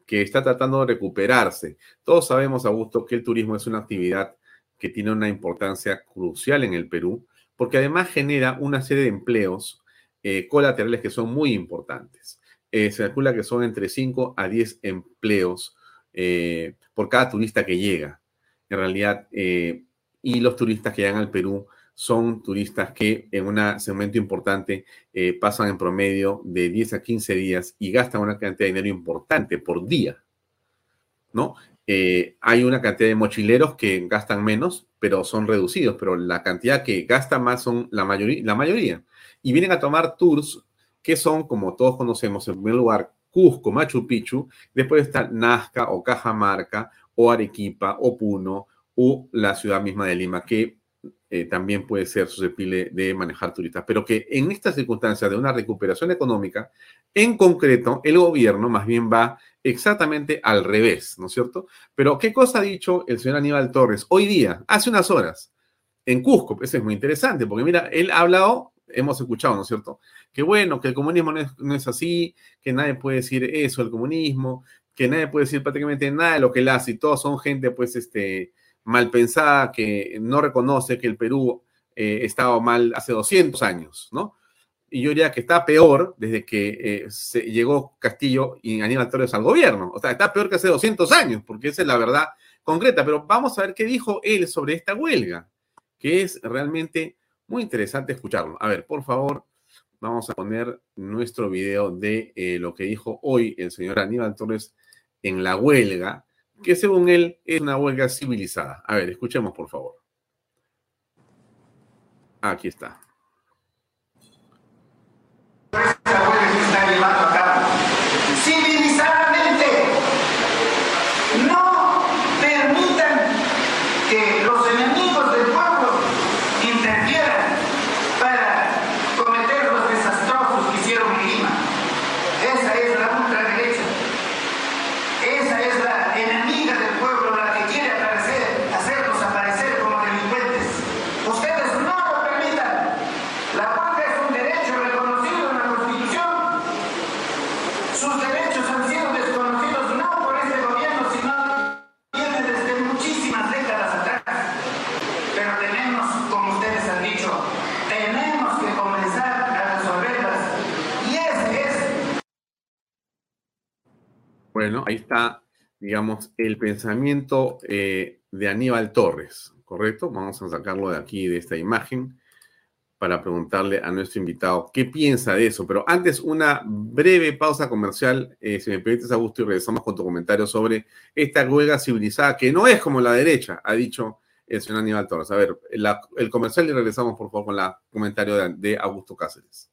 que está tratando de recuperarse. Todos sabemos, Augusto, que el turismo es una actividad que tiene una importancia crucial en el Perú, porque además genera una serie de empleos eh, colaterales que son muy importantes. Eh, se calcula que son entre 5 a 10 empleos eh, por cada turista que llega. En realidad, y los turistas que llegan al Perú son turistas que en un segmento importante pasan en promedio de 10 a 15 días y gastan una cantidad de dinero importante por día. ¿no? Eh, hay una cantidad de mochileros que gastan menos, pero son reducidos, pero la cantidad que gastan más son la mayoría, la mayoría. Y vienen a tomar tours que son, como todos conocemos, en primer lugar, Cusco, Machu Picchu, después está Nazca o Cajamarca o Arequipa o Puno o la ciudad misma de Lima, que eh, también puede ser susceptible de manejar turistas, pero que en estas circunstancias de una recuperación económica, en concreto, el gobierno más bien va exactamente al revés, ¿no es cierto? Pero, ¿qué cosa ha dicho el señor Aníbal Torres hoy día, hace unas horas, en Cusco? Eso es muy interesante, porque mira, él ha hablado, hemos escuchado, ¿no es cierto? Que bueno, que el comunismo no es, así, que nadie puede decir eso, el comunismo, que nadie puede decir prácticamente nada de lo que él hace, y todos son gente, pues, este, mal pensada, que no reconoce que el Perú eh, estaba mal hace 200 años, ¿no? Y yo diría que está peor desde que eh, se llegó Castillo y Aníbal Torres al gobierno. O sea, está peor que hace 200 años, porque esa es la verdad concreta. Pero vamos a ver qué dijo él sobre esta huelga, que es realmente muy interesante escucharlo. A ver, por favor, vamos a poner nuestro video de eh, lo que dijo hoy el señor Aníbal Torres en la huelga que según él es una huelga civilizada. A ver, escuchemos por favor. Aquí está. Bueno, ahí está, digamos, el pensamiento eh, de Aníbal Torres, ¿correcto? Vamos a sacarlo de aquí, de esta imagen, para preguntarle a nuestro invitado qué piensa de eso. Pero antes, una breve pausa comercial, eh, si me permites, Augusto, y regresamos con tu comentario sobre esta huelga civilizada, que no es como la derecha, ha dicho el señor Aníbal Torres. A ver, el comercial y regresamos, por favor, con el comentario de, de Augusto Cáceres.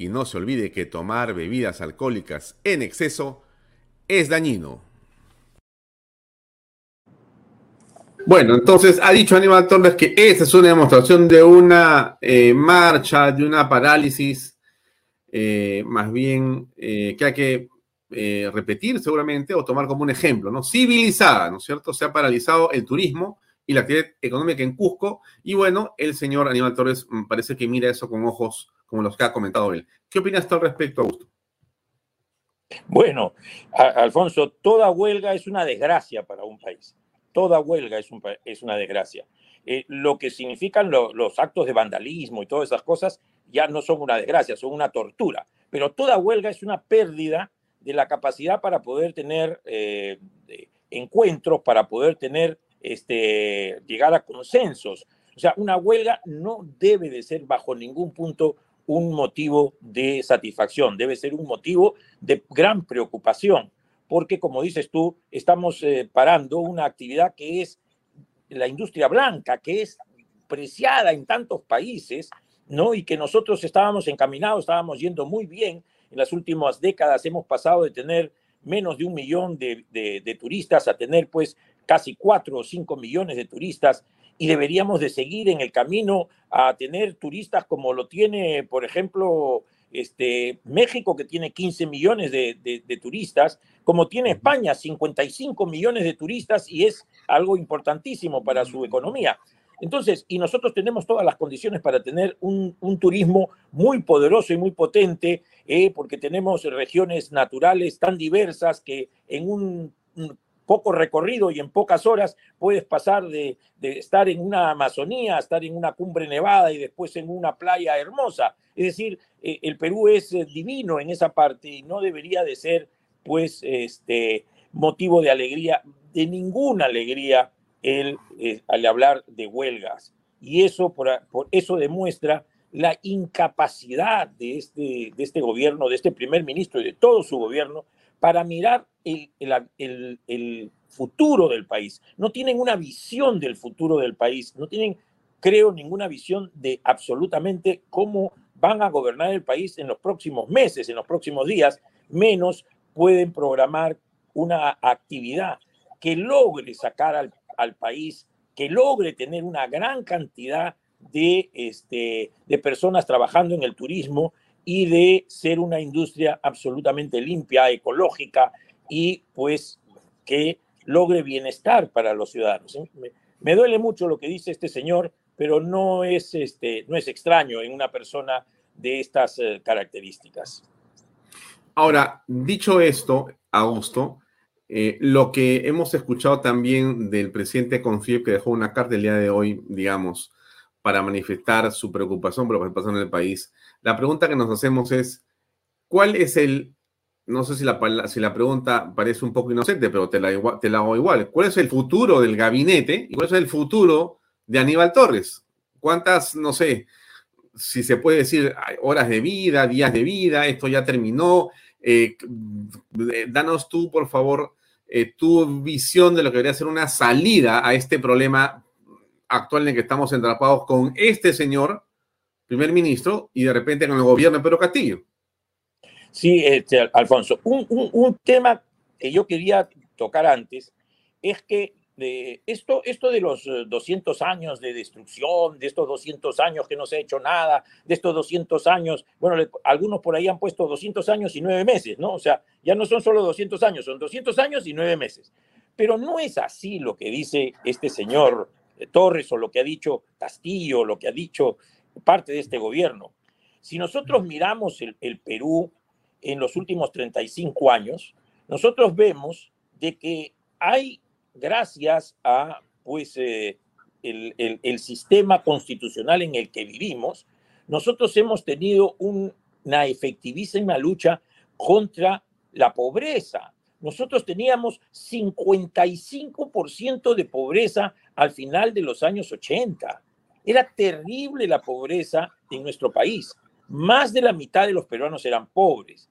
Y no se olvide que tomar bebidas alcohólicas en exceso es dañino. Bueno, entonces ha dicho Aníbal Torres que esta es una demostración de una eh, marcha, de una parálisis, eh, más bien eh, que hay que repetir seguramente o tomar como un ejemplo, ¿no? Civilizada, ¿no es cierto? Se ha paralizado el turismo y la actividad económica en Cusco y bueno, el señor Aníbal Torres mm, parece que mira eso con ojos como los que ha comentado él. ¿Qué opinas tú al respecto, Augusto? Bueno, Alfonso, toda huelga es una desgracia para un país. Toda huelga es, es una desgracia. Eh, lo que significan los actos de vandalismo y todas esas cosas ya no son una desgracia, son una tortura. Pero toda huelga es una pérdida de la capacidad para poder tener eh, encuentros, para poder tener, este, llegar a consensos. O sea, una huelga no debe de ser bajo ningún punto un motivo de satisfacción, debe ser un motivo de gran preocupación, porque como dices tú, estamos eh, parando una actividad que es la industria blanca, que es preciada en tantos países, ¿no? Y que nosotros estábamos encaminados, estábamos yendo muy bien. En las últimas décadas hemos pasado de tener menos de un millón de, de turistas a tener pues casi cuatro o cinco millones de turistas y deberíamos de seguir en el camino a tener turistas como lo tiene, por ejemplo, este, México, que tiene 15 millones de, turistas, como tiene España, 55 millones de turistas, y es algo importantísimo para su economía. Entonces, y nosotros tenemos todas las condiciones para tener un, turismo muy poderoso y muy potente, eh, porque tenemos regiones naturales tan diversas que en un poco recorrido y en pocas horas puedes pasar de, estar en una Amazonía estar en una cumbre nevada y después en una playa hermosa. Es decir, eh, el Perú es eh, divino en esa parte y no debería de ser pues este motivo de alegría, de ninguna alegría eh, al hablar de huelgas. Y eso, por, eso demuestra la incapacidad de este, de este gobierno, de este primer ministro y de todo su gobierno para mirar el, futuro del país, no tienen una visión del futuro del país, no tienen, creo, ninguna visión de absolutamente cómo van a gobernar el país en los próximos meses, en los próximos días, menos pueden programar una actividad que logre sacar al, al país, que logre tener una gran cantidad de, este, de personas trabajando en el turismo y de ser una industria absolutamente limpia, ecológica y pues que logre bienestar para los ciudadanos. Me, duele mucho lo que dice este señor, pero no es, este, no es extraño en una persona de estas eh, características. Ahora, dicho esto, Augusto, eh, lo que hemos escuchado también del presidente Confie, que dejó una carta el día de hoy, digamos, para manifestar su preocupación por lo que está en el país, la pregunta que nos hacemos es, ¿cuál es el, no sé si la, si la pregunta parece un poco inocente, pero te la, te la hago igual, ¿cuál es el futuro del gabinete y cuál es el futuro de Aníbal Torres? ¿Cuántas, no sé, si se puede decir, horas de vida, días de vida, esto ya terminó? Eh, danos tú, por favor, eh, tu visión de lo que debería ser una salida a este problema actual en el que estamos entrapados con este señor, primer ministro, y de repente con el gobierno de Pedro Castillo. Sí, este, Alfonso, un, un, tema que yo quería tocar antes es que de esto, esto de los 200 años de destrucción, de estos 200 años que no se ha hecho nada, de estos 200 años, bueno, algunos por ahí han puesto 200 años y nueve meses, ¿no? O sea, ya no son solo 200 años, son 200 años y nueve meses. Pero no es así lo que dice este señor Torres o lo que ha dicho Castillo, lo que ha dicho parte de este gobierno. Si nosotros miramos el, el Perú en los últimos 35 años, nosotros vemos de que hay, gracias a pues, eh, el, el, el, sistema constitucional en el que vivimos, nosotros hemos tenido una efectivísima lucha contra la pobreza, nosotros teníamos 55% de pobreza al final de los años 80. Era terrible la pobreza en nuestro país. Más de la mitad de los peruanos eran pobres.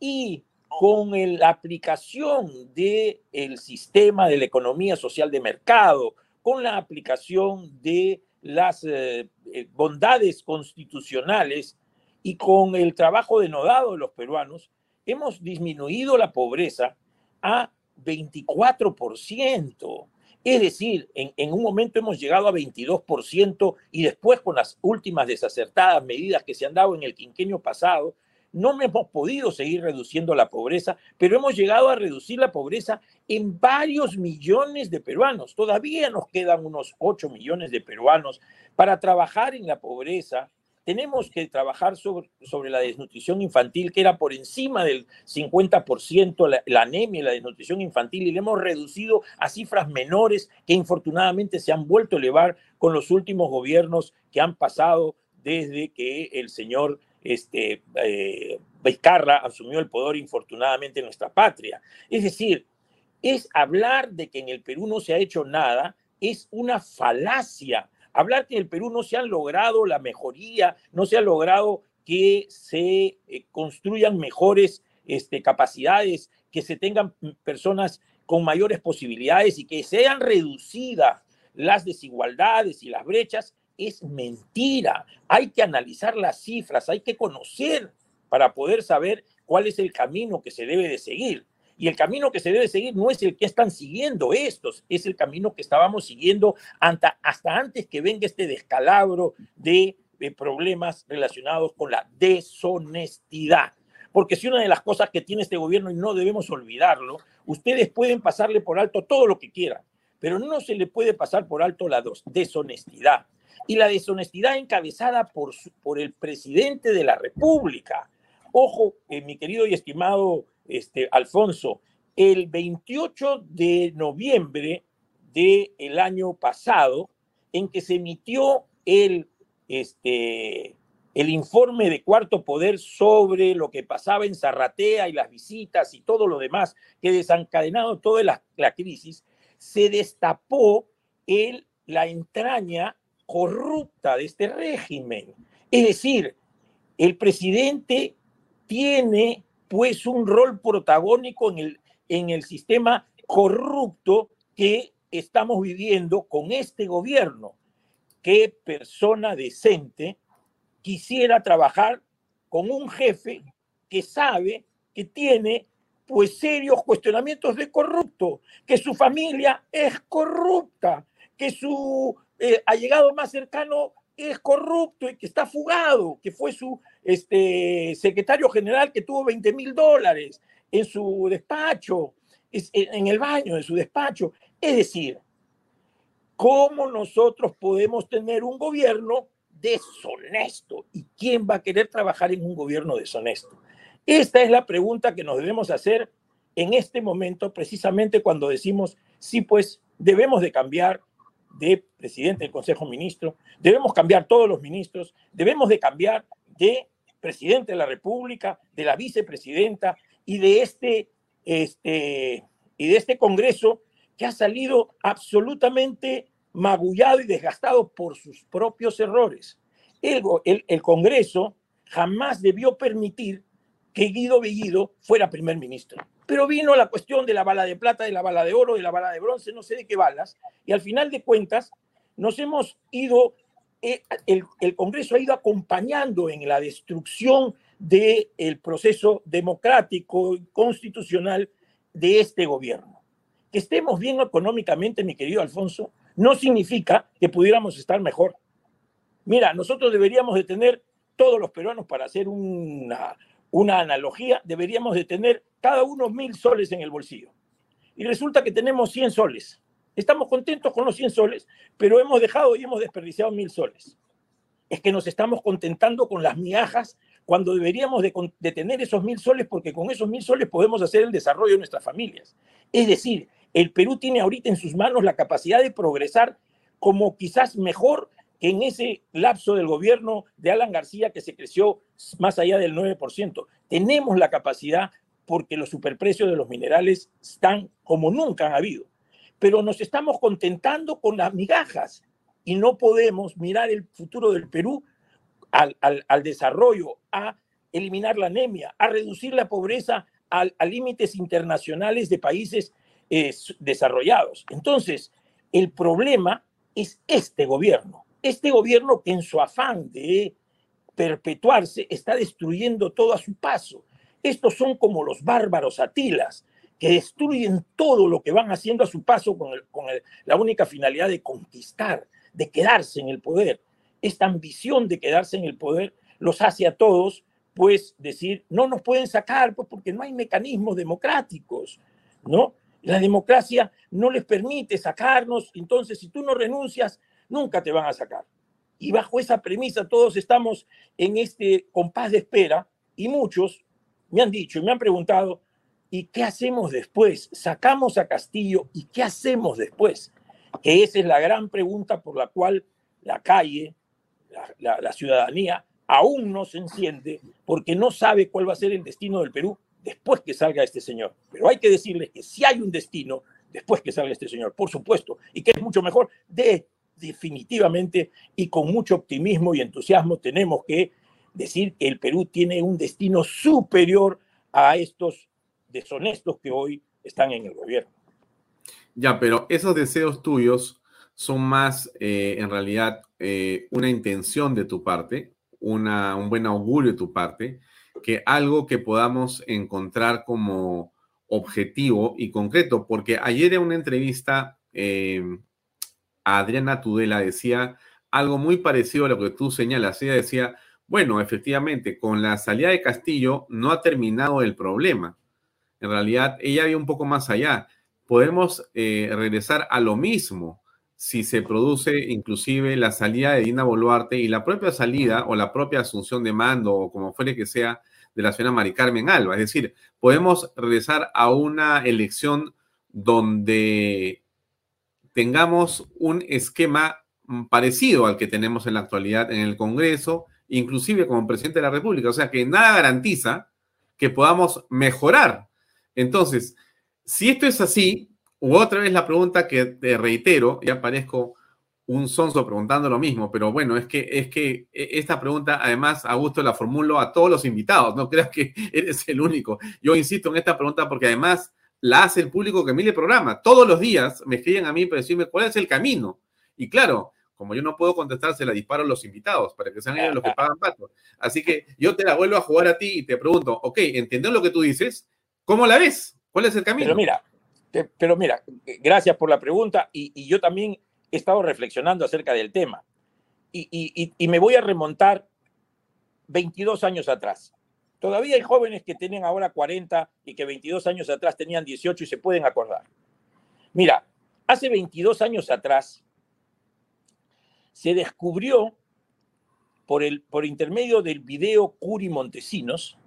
Y con la aplicación del el sistema de la economía social de mercado, con la aplicación de las eh, eh, bondades constitucionales y con el trabajo denodado de los peruanos, hemos disminuido la pobreza a 24%. Es decir, en, un momento hemos llegado a 22% y después con las últimas desacertadas medidas que se han dado en el quinquenio pasado, no hemos podido seguir reduciendo la pobreza, pero hemos llegado a reducir la pobreza en varios millones de peruanos. Todavía nos quedan unos 8 millones de peruanos para trabajar en la pobreza tenemos que trabajar sobre, la desnutrición infantil, que era por encima del 50% la, la, anemia y la desnutrición infantil, y le hemos reducido a cifras menores que infortunadamente se han vuelto a elevar con los últimos gobiernos que han pasado desde que el señor este, eh, Vizcarra asumió el poder infortunadamente en nuestra patria. Es decir, es hablar de que en el Perú no se ha hecho nada, es una falacia Hablar que en el Perú no se han logrado la mejoría, no se ha logrado que se eh, construyan mejores este, capacidades, que se tengan personas con mayores posibilidades y que sean reducidas las desigualdades y las brechas, es mentira. Hay que analizar las cifras, hay que conocer para poder saber cuál es el camino que se debe de seguir. Y el camino que se debe seguir no es el que están siguiendo estos, es el camino que estábamos siguiendo hasta, hasta antes que venga este descalabro de, problemas relacionados con la deshonestidad. Porque si una de las cosas que tiene este gobierno, y no debemos olvidarlo, ustedes pueden pasarle por alto todo lo que quieran, pero no se le puede pasar por alto la deshonestidad. Y la deshonestidad encabezada por, por el presidente de la República. Ojo, eh, mi querido y estimado este, Alfonso, el 28 de noviembre del año pasado, en que se emitió el, este, el informe de Cuarto Poder sobre lo que pasaba en Zarratea y las visitas y todo lo demás que desencadenado toda la, la crisis, se destapó el, la entraña corrupta de este régimen. Es decir, el presidente tiene pues un rol protagónico en el, en el sistema corrupto que estamos viviendo con este gobierno. ¿Qué persona decente quisiera trabajar con un jefe que sabe que tiene pues serios cuestionamientos de corrupto, que su familia es corrupta, que su eh, allegado más cercano es corrupto y que está fugado, que fue su este, secretario general que tuvo 20 mil dólares en su despacho, en el baño de su despacho. Es decir, ¿cómo nosotros podemos tener un gobierno deshonesto? ¿Y quién va a querer trabajar en un gobierno deshonesto? Esta es la pregunta que nos debemos hacer en este momento, precisamente cuando decimos, sí, pues debemos de cambiar de presidente del Consejo Ministro, debemos cambiar todos los ministros, debemos de cambiar de presidente de la República, de la vicepresidenta y de este, este, y de este Congreso que ha salido absolutamente magullado y desgastado por sus propios errores. El, el, Congreso jamás debió permitir que Guido Bellido fuera primer ministro. Pero vino la cuestión de la bala de plata, de la bala de oro, de la bala de bronce, no sé de qué balas, y al final de cuentas nos hemos ido, el, el, Congreso ha ido acompañando en la destrucción del proceso democrático y constitucional de este gobierno. Que estemos bien económicamente, mi querido Alfonso, no significa que pudiéramos estar mejor. Mira, nosotros deberíamos de tener todos los peruanos para hacer una, una analogía, deberíamos de tener cada uno mil soles en el bolsillo. Y resulta que tenemos 100 soles. Estamos contentos con los 100 soles, pero hemos dejado y hemos desperdiciado mil soles. Es que nos estamos contentando con las miajas cuando deberíamos de, tener esos mil soles porque con esos mil soles podemos hacer el desarrollo de nuestras familias. Es decir, el Perú tiene ahorita en sus manos la capacidad de progresar como quizás mejor en ese lapso del gobierno de Alan García que se creció más allá del 9%. Tenemos la capacidad porque los superprecios de los minerales están como nunca han habido. Pero nos estamos contentando con las migajas y no podemos mirar el futuro del Perú al, al, desarrollo, a eliminar la anemia, a reducir la pobreza a, a límites internacionales de países eh, desarrollados. Entonces, el problema es este gobierno este gobierno que en su afán de perpetuarse está destruyendo todo a su paso. Estos son como los bárbaros atilas, que destruyen todo lo que van haciendo a su paso con, la única finalidad de conquistar, de quedarse en el poder. Esta ambición de quedarse en el poder los hace a todos, pues, decir, no nos pueden sacar, pues, porque no hay mecanismos democráticos, ¿no? La democracia no les permite sacarnos, entonces, si tú no renuncias, nunca te van a sacar. Y bajo esa premisa todos estamos en este compás de espera y muchos me han dicho y me han preguntado, ¿y qué hacemos después? Sacamos a Castillo y ¿qué hacemos después? Que esa es la gran pregunta por la cual la calle, la, la, la ciudadanía, aún no se enciende porque no sabe cuál va a ser el destino del Perú después que salga este señor. Pero hay que decirles que si hay un destino después que salga este señor, por supuesto, y que es mucho mejor, de definitivamente y con mucho optimismo y entusiasmo tenemos que decir que el Perú tiene un destino superior a estos deshonestos que hoy están en el gobierno. Ya, pero esos deseos tuyos son más eh, en realidad eh, una intención de tu parte, una, un buen augurio de tu parte, que algo que podamos encontrar como objetivo y concreto, porque ayer en una entrevista eh, Adriana Tudela decía algo muy parecido a lo que tú señalas. Ella decía, bueno, efectivamente, con la salida de Castillo no ha terminado el problema. En realidad, ella había un poco más allá. Podemos eh, regresar a lo mismo si se produce inclusive la salida de Dina Boluarte y la propia salida o la propia asunción de mando o como fuere que sea de la señora Mari Carmen Alba. Es decir, podemos regresar a una elección donde tengamos un esquema mm, parecido al que tenemos en la actualidad en el Congreso, inclusive como presidente de la República. O sea que nada garantiza que podamos mejorar. Entonces, si esto es así, u otra vez la pregunta que te reitero, ya parezco un sonso preguntando lo mismo, pero bueno, es que, es que e, esta pregunta, además, Augusto, la formulo a todos los invitados, no creas que eres el único. Yo insisto en esta pregunta porque además la hace el público que mire el programa. Todos los días me escriben a mí para decirme cuál es el camino. Y claro, como yo no puedo contestar, se la disparo a los invitados para que sean ellos los que pagan pato. Así que yo te la vuelvo a jugar a ti y te pregunto, ok, entiendo lo que tú dices, ¿cómo la ves? ¿Cuál es el camino? Pero mira, pero mira, gracias por la pregunta y, yo también he estado reflexionando acerca del tema y, y me voy a remontar 22 años atrás. Todavía hay jóvenes que tienen ahora 40 y que 22 años atrás tenían 18 y se pueden acordar. Mira, hace 22 años atrás se descubrió por, el, por intermedio del video Curi Montesinos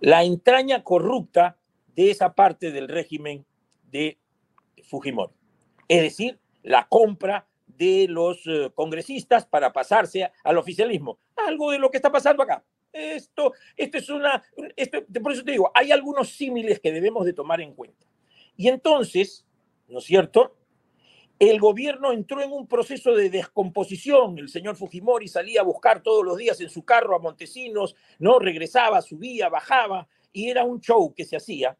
la entraña corrupta de esa parte del régimen de Fujimori. Es decir, la compra de los eh, congresistas para pasarse al oficialismo. Algo de lo que está pasando acá. Esto, esto es una, esto, por eso te digo, hay algunos símiles que debemos de tomar en cuenta. Y entonces, ¿no es cierto? el gobierno entró en un proceso de descomposición. El señor Fujimori salía a buscar todos los días en su carro a Montesinos, ¿no? Regresaba, subía, bajaba, y era un show que se hacía,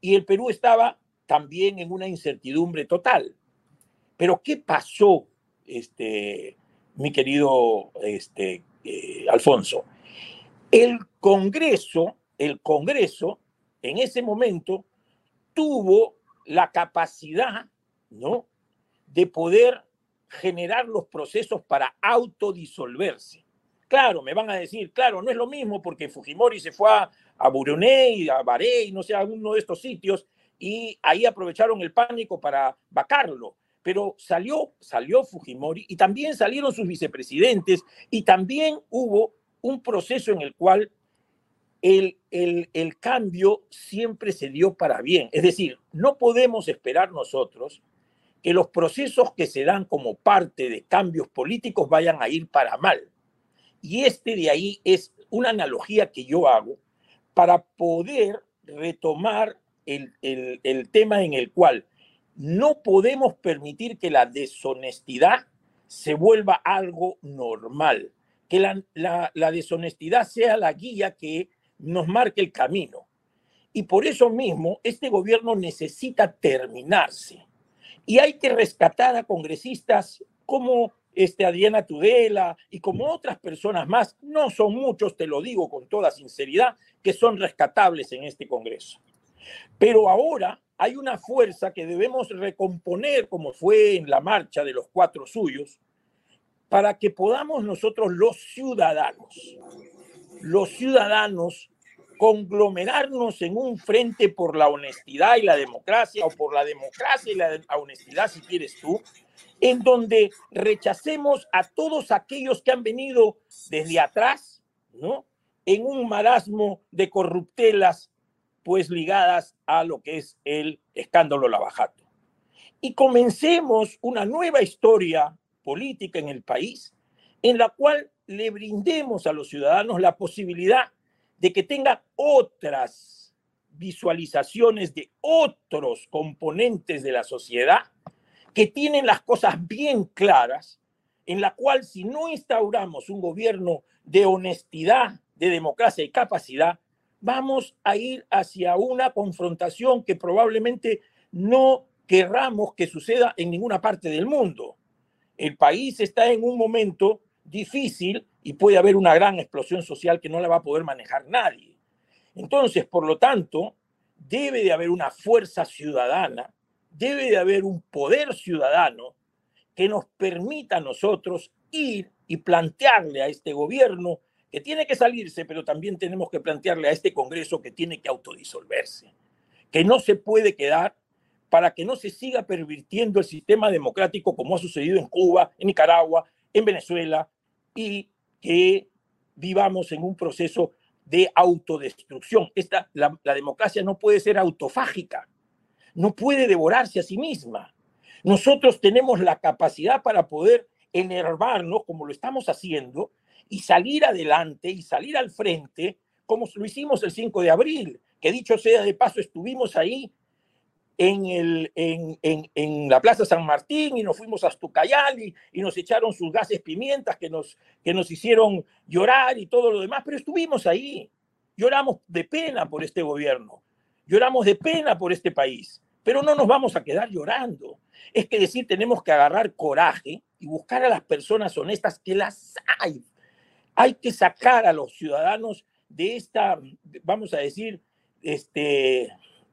Y el Perú estaba también en una incertidumbre total. Pero ¿qué pasó, este, mi querido este, eh, Alfonso? El Congreso, el Congreso, en ese momento, tuvo la capacidad ¿no? De poder generar los procesos para autodisolverse. Claro, me van a decir, claro, no es lo mismo porque Fujimori se fue a, a Brunei, a Bahrein, no sé, a uno de estos sitios, y ahí aprovecharon el pánico para vacarlo. Pero salió, salió Fujimori y también salieron sus vicepresidentes y también hubo un proceso en el cual el, el, el cambio siempre se dio para bien. Es decir, no podemos esperar nosotros que los procesos que se dan como parte de cambios políticos vayan a ir para mal. Y este de ahí es una analogía que yo hago para poder retomar el, tema en el cual no podemos permitir que la deshonestidad se vuelva algo normal, que la, la deshonestidad sea la guía que nos marque el camino. Y por eso mismo este gobierno necesita terminarse y hay que rescatar a congresistas como este Adriana Tudela y como otras personas más, no son muchos, te lo digo con toda sinceridad, que son rescatables en este Congreso. Pero ahora hay una fuerza que debemos recomponer, como fue en la marcha de los cuatro suyos, para que podamos nosotros los ciudadanos, los ciudadanos conglomerarnos en un frente por la honestidad y la democracia, o por la democracia y la honestidad, si quieres tú, en donde rechacemos a todos aquellos que han venido desde atrás, ¿no? En un marasmo de corruptelas, pues ligadas a lo que es el escándalo Lavajato. Y comencemos una nueva historia política en el país, en la cual le brindemos a los ciudadanos la posibilidad de que tenga otras visualizaciones de otros componentes de la sociedad que tienen las cosas bien claras, en la cual si no instauramos un gobierno de honestidad, de democracia y capacidad, vamos a ir hacia una confrontación que probablemente no querramos que suceda en ninguna parte del mundo. El país está en un momento difícil y puede haber una gran explosión social que no la va a poder manejar nadie. Entonces, por lo tanto, debe de haber una fuerza ciudadana, debe de haber un poder ciudadano que nos permita a nosotros ir y plantearle a este gobierno que tiene que salirse, pero también tenemos que plantearle a este Congreso que tiene que autodisolverse, que no se puede quedar para que no se siga pervirtiendo el sistema democrático como ha sucedido en Cuba, en Nicaragua, en Venezuela y que vivamos en un proceso de autodestrucción. Esta, la, democracia no puede ser autofágica, no puede devorarse a sí misma. Nosotros tenemos la capacidad para poder enervarnos, como lo estamos haciendo, y salir adelante y salir al frente, como lo hicimos el 5 de abril, que dicho sea de paso, estuvimos ahí en, el, en, en, en, la Plaza San Martín y nos fuimos a Tucayali y nos echaron sus gases pimientas que nos, que nos hicieron llorar y todo lo demás, pero estuvimos ahí. Lloramos de pena por este gobierno, lloramos de pena por este país, pero no nos vamos a quedar llorando. Es que decir, tenemos que agarrar coraje y buscar a las personas honestas que las hay. Hay que sacar a los ciudadanos de esta, vamos a decir, este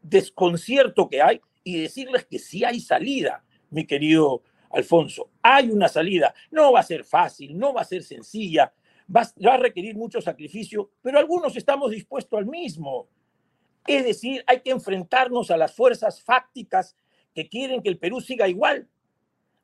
desconcierto que hay y decirles que sí hay salida, mi querido Alfonso. Hay una salida. No va a ser fácil, no va a ser sencilla, va, va a requerir mucho sacrificio, pero algunos estamos dispuestos al mismo. Es decir, hay que enfrentarnos a las fuerzas fácticas que quieren que el Perú siga igual.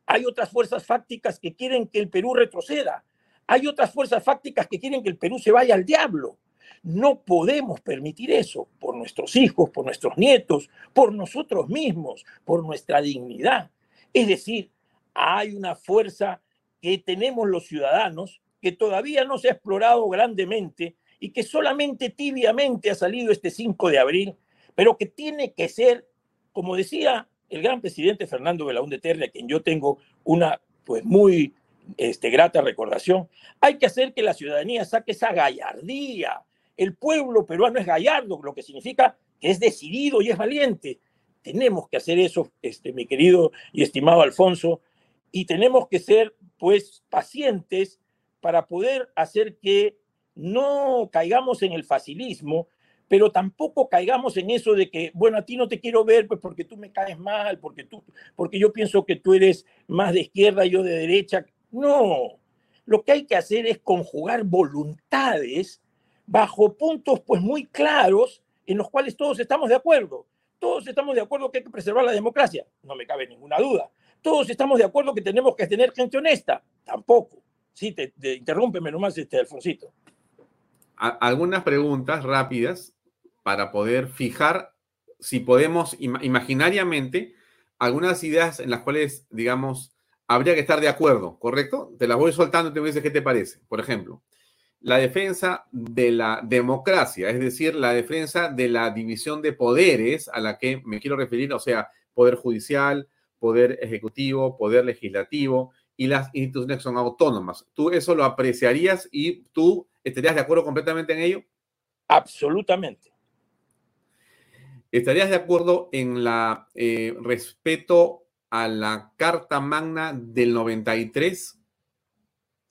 Hay otras fuerzas fácticas que quieren que el Perú retroceda. Hay otras fuerzas fácticas que quieren que el Perú se vaya al diablo. No podemos permitir eso por nuestros hijos, por nuestros nietos, por nosotros mismos, por nuestra dignidad. Es decir, hay una fuerza que tenemos los ciudadanos que todavía no se ha explorado grandemente y que solamente tibiamente ha salido este 5 de abril, pero que tiene que ser, como decía el gran presidente Fernando Belaúnde Terre, a quien yo tengo una pues muy este, grata recordación, hay que hacer que la ciudadanía saque esa gallardía, el pueblo peruano es gallardo, lo que significa que es decidido y es valiente. Tenemos que hacer eso, este, mi querido y estimado Alfonso, y tenemos que ser, pues, pacientes para poder hacer que no caigamos en el facilismo, pero tampoco caigamos en eso de que, bueno, a ti no te quiero ver, pues porque tú me caes mal, porque, tú, porque yo pienso que tú eres más de izquierda, y yo de derecha. No, lo que hay que hacer es conjugar voluntades bajo puntos pues muy claros en los cuales todos estamos de acuerdo. Todos estamos de acuerdo que hay que preservar la democracia, no me cabe ninguna duda. Todos estamos de acuerdo que tenemos que tener gente honesta, tampoco. Sí, te, te interrúmpeme nomás, este, Alfonsito. algunas preguntas rápidas para poder fijar, si podemos imaginariamente, algunas ideas en las cuales, digamos, habría que estar de acuerdo, ¿correcto? Te las voy soltando y te dices qué te parece. Por ejemplo, la defensa de la democracia, es decir, la defensa de la división de poderes a la que me quiero referir, o sea, poder judicial, poder ejecutivo, poder legislativo y las instituciones que son autónomas. ¿Tú eso lo apreciarías y tú estarías de acuerdo completamente en ello? Absolutamente. ¿Estarías de acuerdo en la eh, respeto a la Carta Magna del 93?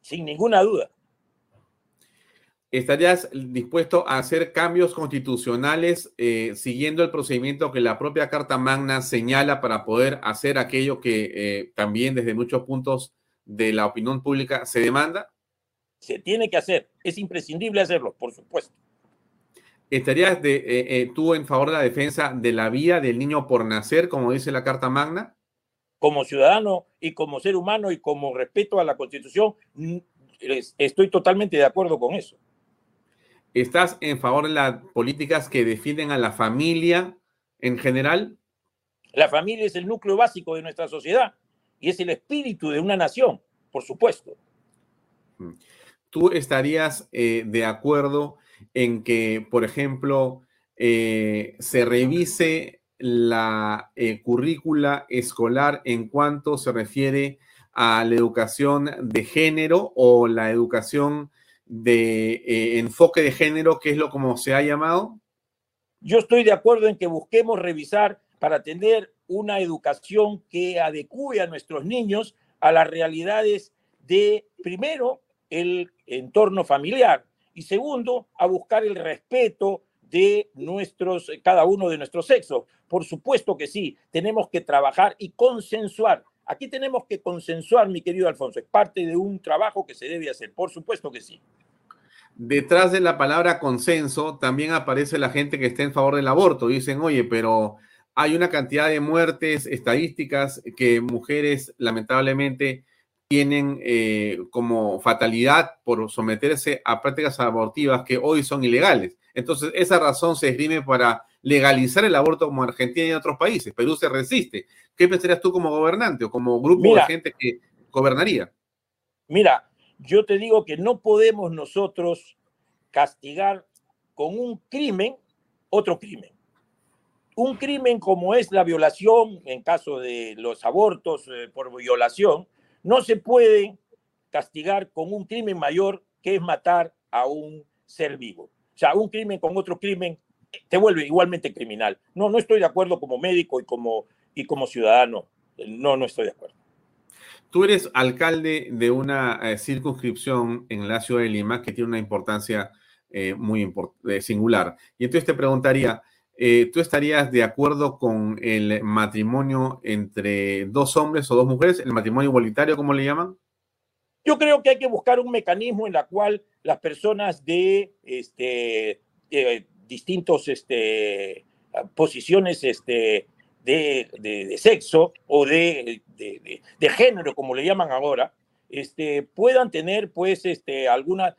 Sin ninguna duda. ¿Estarías dispuesto a hacer cambios constitucionales eh, siguiendo el procedimiento que la propia Carta Magna señala para poder hacer aquello que eh, también desde muchos puntos de la opinión pública se demanda? Se tiene que hacer, es imprescindible hacerlo, por supuesto. ¿Estarías de, eh, tú en favor de la defensa de la vida del niño por nacer, como dice la Carta Magna? Como ciudadano y como ser humano y como respeto a la Constitución, estoy totalmente de acuerdo con eso. ¿Estás en favor de las políticas que defienden a la familia en general? La familia es el núcleo básico de nuestra sociedad y es el espíritu de una nación, por supuesto. Mm. ¿Tú estarías eh, de acuerdo en que, por ejemplo, eh, se revise la eh, currícula escolar en cuanto se refiere a la educación de género o la educación de eh, enfoque de género, que es lo como se ha llamado? Yo estoy de acuerdo en que busquemos revisar para tener una educación que adecue a nuestros niños a las realidades de, primero, el entorno familiar y segundo, a buscar el respeto de nuestros, cada uno de nuestros sexos. Por supuesto que sí, tenemos que trabajar y consensuar. Aquí tenemos que consensuar, mi querido Alfonso, es parte de un trabajo que se debe hacer, por supuesto que sí. Detrás de la palabra consenso también aparece la gente que está en favor del aborto. Dicen, oye, pero hay una cantidad de muertes estadísticas que mujeres lamentablemente tienen eh, como fatalidad por someterse a prácticas abortivas que hoy son ilegales. Entonces, esa razón se esgrime para legalizar el aborto como en Argentina y en otros países. Perú se resiste. ¿Qué pensarías tú como gobernante o como grupo de gente que gobernaría? Mira, yo te digo que no podemos nosotros castigar con un crimen otro crimen. un crimen como es la violación, en caso de los abortos eh, por violación, no se puede castigar con un crimen mayor que es matar a un ser vivo. O sea, un crimen con otro crimen te vuelve igualmente criminal. No, no estoy de acuerdo como médico y como, y como ciudadano. No, no estoy de acuerdo. Tú eres alcalde de una eh, circunscripción en la ciudad de Lima que tiene una importancia eh, muy eh, singular. Y entonces te preguntaría, ¿tú estarías de acuerdo con el matrimonio entre dos hombres o dos mujeres, el matrimonio igualitario, como le llaman? Yo creo que hay que buscar un mecanismo en la cual las personas de este, distintos este, posiciones este, de, sexo o de, de, género, como le llaman ahora, este, puedan tener pues este, alguna,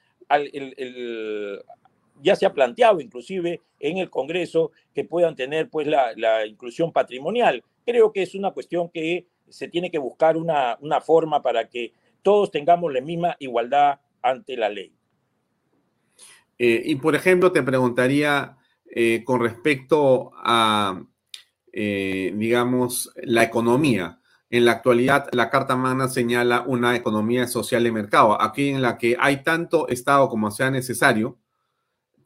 ya se ha planteado inclusive en el Congreso que puedan tener pues la, inclusión patrimonial. Creo que es una cuestión que se tiene que buscar una forma para que todos tengamos la misma igualdad ante la ley. Eh, y por ejemplo, te preguntaría eh, con respecto a eh, digamos, la economía. En la actualidad, la Carta Magna señala una economía social de mercado, aquí en la que hay tanto Estado como sea necesario,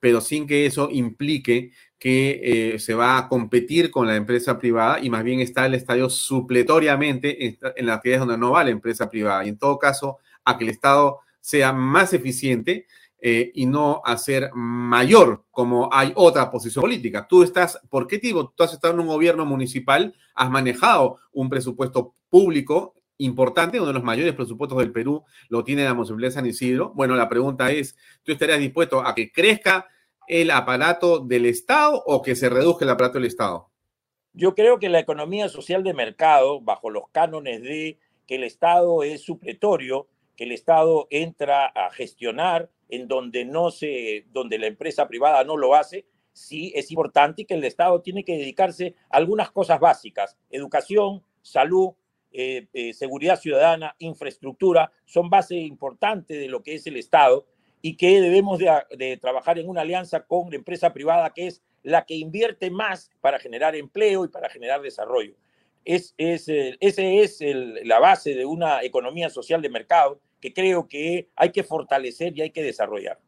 pero sin que eso implique que se va a competir con la empresa privada y más bien está el Estado supletoriamente en, en las actividades donde no va la empresa privada. Y en todo caso, a que el Estado sea más eficiente eh, y no hacer mayor, como hay otra posición política. Tú estás, ¿por qué digo? Tú has estado en un gobierno municipal, has manejado un presupuesto público importante, uno de los mayores presupuestos del Perú, lo tiene la Municipalidad de San Isidro. Bueno, la pregunta es, ¿tú estarías dispuesto a que crezca el aparato del Estado o que se reduzca el aparato del Estado? Yo creo que la economía social de mercado, bajo los cánones de que el Estado es supletorio, que el Estado entra a gestionar en donde no se, donde la empresa privada no lo hace, sí es importante que el Estado tiene que dedicarse a algunas cosas básicas, educación, salud, eh, eh, seguridad ciudadana, infraestructura, son base importante de lo que es el Estado y que debemos de, trabajar en una alianza con la empresa privada que es la que invierte más para generar empleo y para generar desarrollo. Es, es, ese es la base de una economía social de mercado que creo que hay que fortalecer y hay que desarrollar.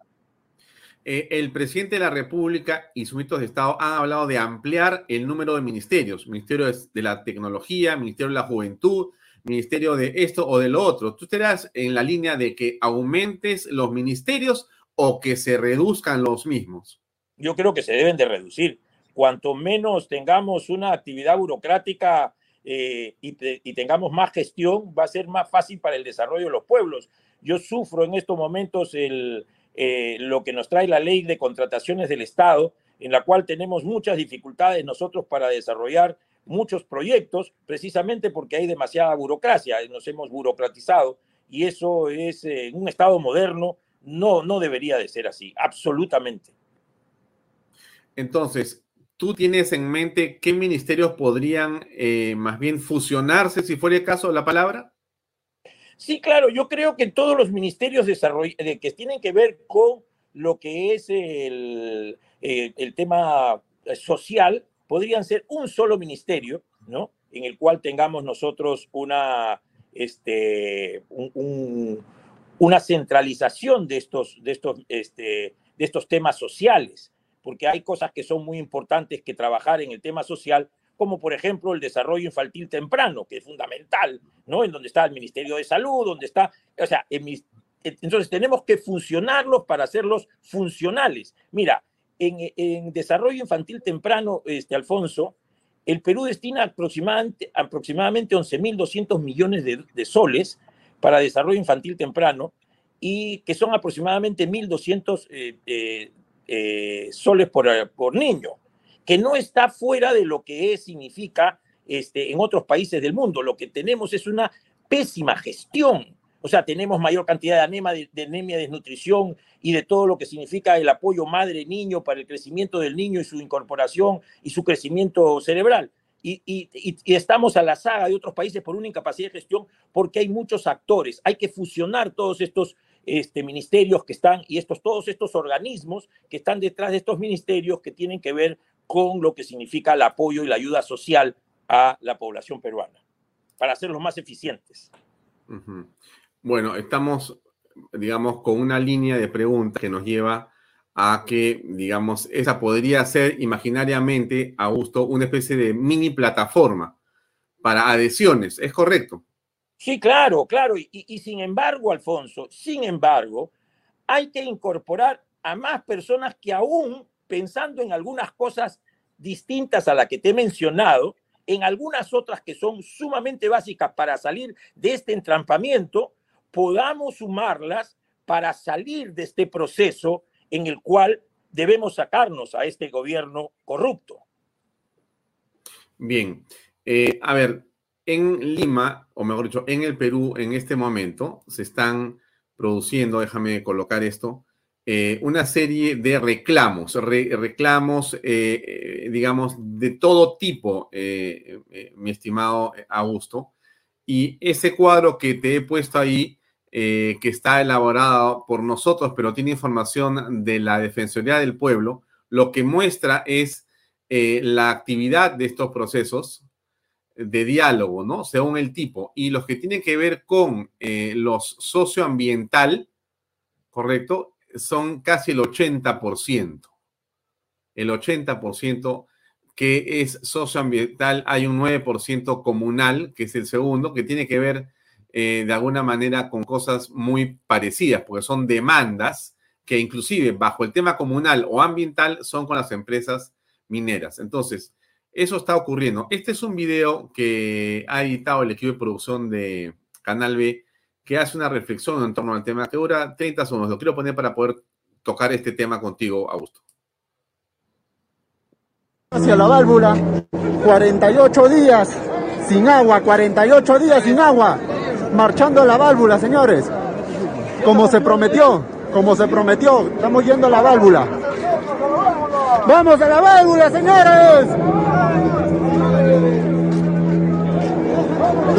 Eh, el presidente de la República y sus ministros de Estado han hablado de ampliar el número de ministerios, Ministerio de la Tecnología, Ministerio de la Juventud, Ministerio de esto o de lo otro. ¿Tú estarás en la línea de que aumentes los ministerios o que se reduzcan los mismos? Yo creo que se deben de reducir. Cuanto menos tengamos una actividad burocrática eh, y, tengamos más gestión, va a ser más fácil para el desarrollo de los pueblos. Yo sufro en estos momentos el, eh, lo que nos trae la ley de contrataciones del Estado, en la cual tenemos muchas dificultades nosotros para desarrollar muchos proyectos, precisamente porque hay demasiada burocracia, nos hemos burocratizado y eso es eh, en un Estado moderno, no, no debería de ser así, absolutamente. Entonces, ¿Tú tienes en mente qué ministerios podrían eh, más bien fusionarse, si fuera el caso la palabra? Sí, claro, yo creo que todos los ministerios que tienen que ver con lo que es el, eh, el tema social podrían ser un solo ministerio, ¿no? En el cual tengamos nosotros una, este, una centralización de estos, de, estos, este, de estos temas sociales porque hay cosas que son muy importantes que trabajar en el tema social, como por ejemplo el desarrollo infantil temprano, que es fundamental, ¿no? En donde está el Ministerio de Salud, donde está, o sea, entonces tenemos que funcionarlos para hacerlos funcionales. Mira, en, desarrollo infantil temprano, este, Alfonso, el Perú destina aproximadamente, aproximadamente 11.200 millones de, soles para desarrollo infantil temprano y que son aproximadamente 1.200 eh, eh, eh, soles por, eh, por, niño, que no está fuera de lo que es, significa este, en otros países del mundo. Lo que tenemos es una pésima gestión. O sea, tenemos mayor cantidad de anemia, de, anemia, desnutrición y de todo lo que significa el apoyo madre-niño para el crecimiento del niño y su incorporación y su crecimiento cerebral. Y, y, y, estamos a la saga de otros países por una incapacidad de gestión porque hay muchos actores. Hay que fusionar todos estos este, ministerios que están y estos, todos estos organismos que están detrás de estos ministerios que tienen que ver con lo que significa el apoyo y la ayuda social a la población peruana, para hacerlos más eficientes. Bueno, estamos, digamos, con una línea de preguntas que nos lleva a que, digamos, esa podría ser imaginariamente, Augusto, una especie de mini plataforma para adhesiones, ¿es correcto? Sí, claro, claro. Y, sin embargo, Alfonso, sin embargo, hay que incorporar a más personas que aún pensando en algunas cosas distintas a las que te he mencionado, en algunas otras que son sumamente básicas para salir de este entrampamiento, podamos sumarlas para salir de este proceso en el cual debemos sacarnos a este gobierno corrupto. Bien, eh, a ver, en Lima, o mejor dicho, en el Perú, en este momento, se están produciendo, déjame colocar esto, eh, una serie de reclamos, reclamos, eh, eh, digamos, de todo tipo, mi estimado Augusto. Y ese cuadro que te he puesto ahí, que está elaborado por nosotros, pero tiene información de la Defensoría del Pueblo, lo que muestra es la actividad de estos procesos de diálogo, ¿no? Según el tipo. Y los que tienen que ver con los socioambiental, ¿correcto? son casi el 80%. El 80% que es socioambiental, hay un 9% comunal, que es el segundo, que tiene que ver eh, de alguna manera con cosas muy parecidas, porque son demandas que inclusive bajo el tema comunal o ambiental son con las empresas mineras. Entonces, eso está ocurriendo. Este es un video que ha editado el equipo de producción de Canal B que hace una reflexión en torno al tema que dura 30 segundos. Lo quiero poner para poder tocar este tema contigo, Augusto. Hacia la válvula, 48 días sin agua, 48 días sin agua, marchando la válvula, señores. Como se prometió, como se prometió, estamos yendo a la válvula. ¡Vamos a la válvula, señores!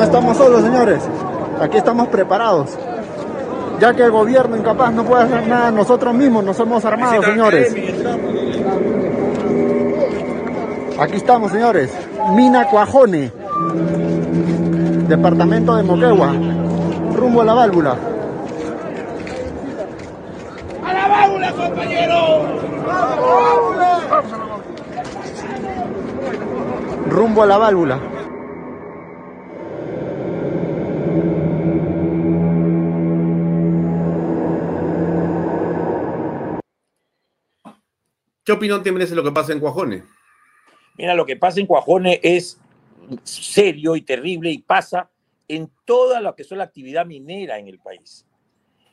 No estamos solos, señores. Aquí estamos preparados. Ya que el gobierno incapaz no puede hacer nada, nosotros mismos nos hemos armado, señores. Aquí estamos, señores. Mina Cuajone. Departamento de Moquegua. Rumbo a la válvula. ¡A la válvula, compañero! Rumbo a la válvula. ¿Qué opinión te merece lo que pasa en Cuajone? Mira, lo que pasa en Cuajone es serio y terrible y pasa en toda lo que es la actividad minera en el país.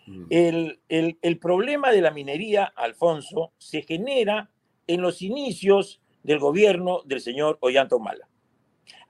Mm. El, el, problema de la minería, Alfonso, se genera en los inicios del gobierno del señor Ollanta Humala.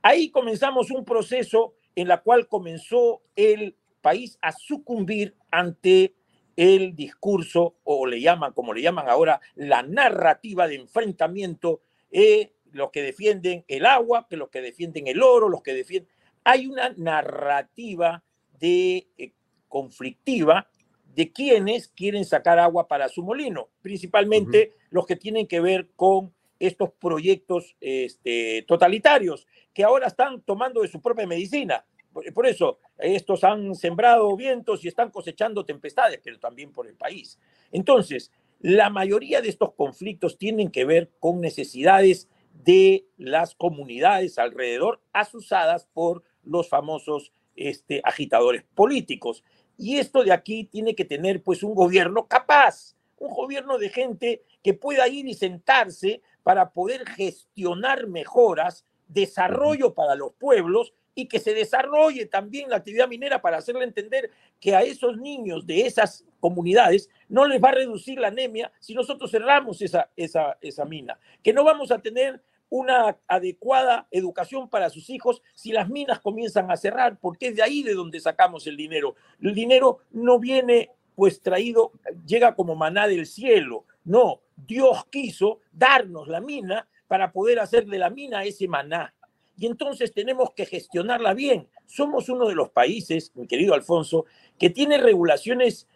Ahí comenzamos un proceso en la cual comenzó el país a sucumbir ante el discurso, o le llaman, como le llaman ahora, la narrativa de enfrentamiento, eh, los que defienden el agua, que los que defienden el oro, los que defienden... Hay una narrativa de eh, conflictiva de quienes quieren sacar agua para su molino, principalmente los que tienen que ver con estos proyectos este, totalitarios, que ahora están tomando de su propia medicina. Por eso, estos han sembrado vientos y están cosechando tempestades, pero también por el país. Entonces, la mayoría de estos conflictos tienen que ver con necesidades de las comunidades alrededor, asusadas por los famosos este, agitadores políticos. Y esto de aquí tiene que tener pues un gobierno capaz, un gobierno de gente que pueda ir y sentarse para poder gestionar mejoras, desarrollo para los pueblos y que se desarrolle también la actividad minera para hacerle entender que a esos niños de esas comunidades no les va a reducir la anemia si nosotros cerramos esa, esa, esa mina, que no vamos a tener una adecuada educación para sus hijos si las minas comienzan a cerrar, porque es de ahí de donde sacamos el dinero. El dinero no viene pues traído, llega como maná del cielo, no, Dios quiso darnos la mina para poder hacer de la mina ese maná y entonces tenemos que gestionarla bien. Somos uno de los países, mi querido Alfonso, que tiene regulaciones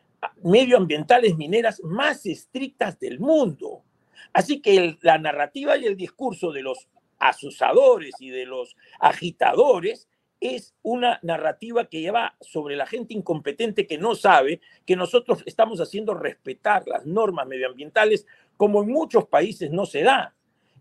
medioambientales mineras más estrictas del mundo. Así que la narrativa y el discurso de los asusadores y de los agitadores es una narrativa que lleva sobre la gente incompetente que no sabe que nosotros estamos haciendo respetar las normas medioambientales como en muchos países no se da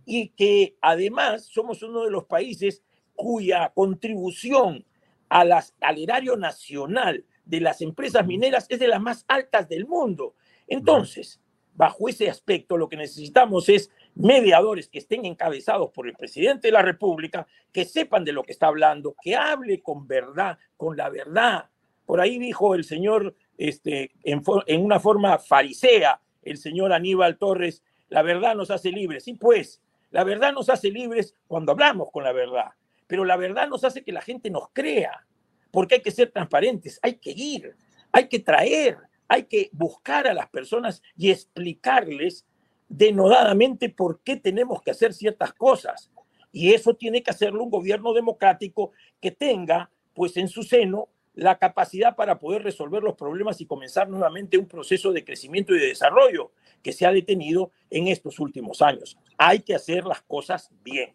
y que además somos uno de los países cuya contribución a las, al erario nacional de las empresas mineras es de las más altas del mundo. Entonces, bajo ese aspecto, lo que necesitamos es mediadores que estén encabezados por el presidente de la República, que sepan de lo que está hablando, que hable con verdad, con la verdad. Por ahí dijo el señor, este, en, en una forma farisea, el señor Aníbal Torres, la verdad nos hace libres. Sí, pues, la verdad nos hace libres cuando hablamos con la verdad, pero la verdad nos hace que la gente nos crea, porque hay que ser transparentes, hay que ir, hay que traer, hay que buscar a las personas y explicarles denodadamente por qué tenemos que hacer ciertas cosas. Y eso tiene que hacerlo un gobierno democrático que tenga, pues, en su seno la capacidad para poder resolver los problemas y comenzar nuevamente un proceso de crecimiento y de desarrollo que se ha detenido en estos últimos años. Hay que hacer las cosas bien.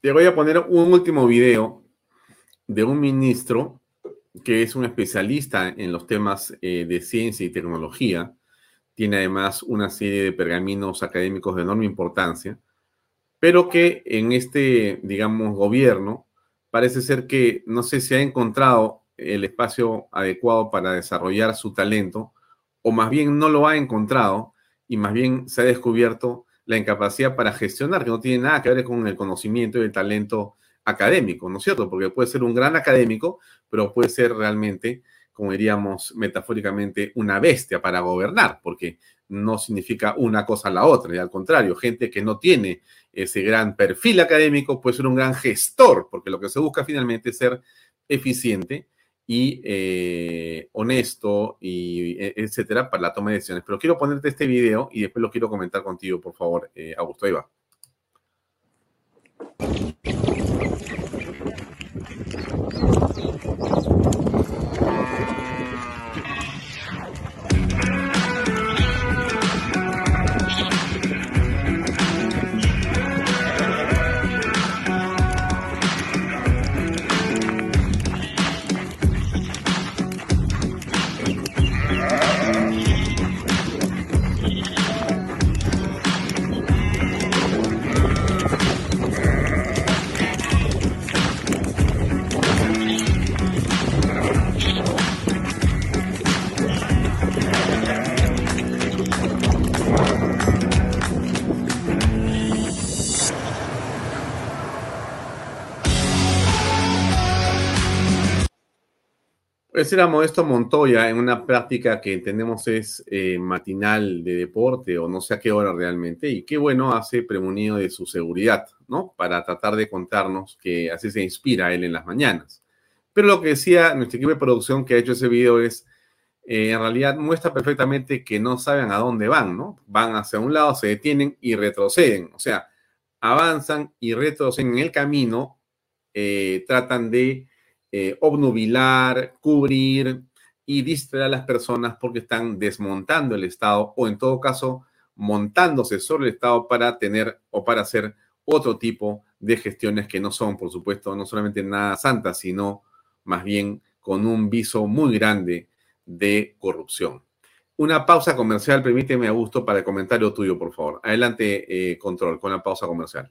Te voy a poner un último video de un ministro que es un especialista en los temas eh, de ciencia y tecnología, tiene además una serie de pergaminos académicos de enorme importancia, pero que en este, digamos, gobierno parece ser que no sé si ha encontrado el espacio adecuado para desarrollar su talento, o más bien no lo ha encontrado y más bien se ha descubierto la incapacidad para gestionar, que no tiene nada que ver con el conocimiento y el talento académico, ¿no es cierto? Porque puede ser un gran académico, pero puede ser realmente como diríamos metafóricamente, una bestia para gobernar, porque no significa una cosa a la otra, y al contrario, gente que no tiene ese gran perfil académico puede ser un gran gestor, porque lo que se busca finalmente es ser eficiente y eh, honesto y e, etcétera para la toma de decisiones. Pero quiero ponerte este video y después lo quiero comentar contigo, por favor, eh, Augusto. Ahí va. Ese era Modesto Montoya en una práctica que entendemos es eh, matinal de deporte o no sé a qué hora realmente. Y qué bueno hace premunido de su seguridad, ¿no? Para tratar de contarnos que así se inspira él en las mañanas. Pero lo que decía nuestro equipo de producción que ha hecho ese video es, eh, en realidad muestra perfectamente que no saben a dónde van, ¿no? Van hacia un lado, se detienen y retroceden. O sea, avanzan y retroceden en el camino, eh, tratan de eh, obnubilar, cubrir y distraer a las personas porque están desmontando el Estado o en todo caso montándose sobre el Estado para tener o para hacer otro tipo de gestiones que no son, por supuesto, no solamente nada santas, sino más bien con un viso muy grande de corrupción. Una pausa comercial, permíteme, Augusto, para el comentario tuyo, por favor. Adelante, eh, control, con la pausa comercial.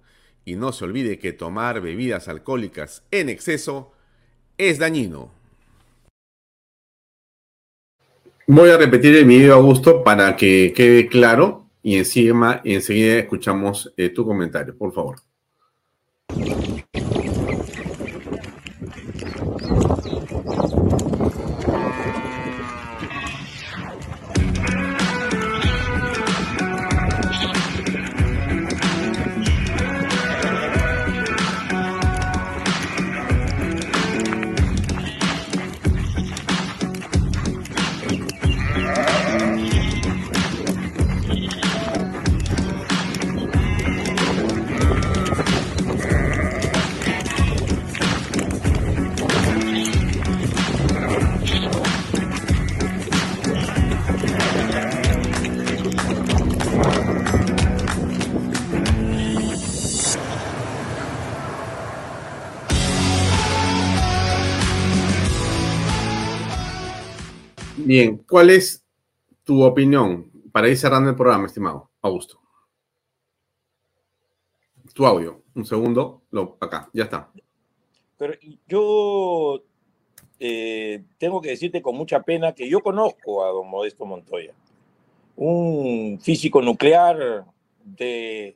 Y no se olvide que tomar bebidas alcohólicas en exceso es dañino. Voy a repetir el video, Augusto, para que quede claro y encima enseguida escuchamos eh, tu comentario, por favor. ¿Cuál es tu opinión para ir cerrando el programa, estimado Augusto? Tu audio, un segundo, lo, acá, ya está. Pero yo eh, tengo que decirte con mucha pena que yo conozco a don Modesto Montoya, un físico nuclear de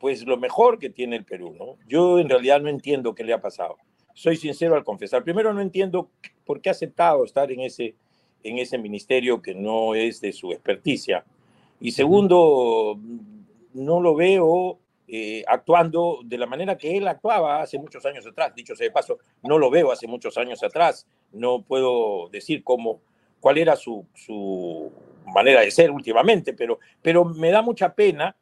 pues lo mejor que tiene el Perú, ¿no? Yo en realidad no entiendo qué le ha pasado. Soy sincero al confesar. Primero no entiendo por qué ha aceptado estar en ese en ese ministerio que no es de su experticia. Y segundo, no lo veo eh, actuando de la manera que él actuaba hace muchos años atrás. Dicho sea de paso, no lo veo hace muchos años atrás. No puedo decir cómo, cuál era su, su manera de ser últimamente, pero, pero me da mucha pena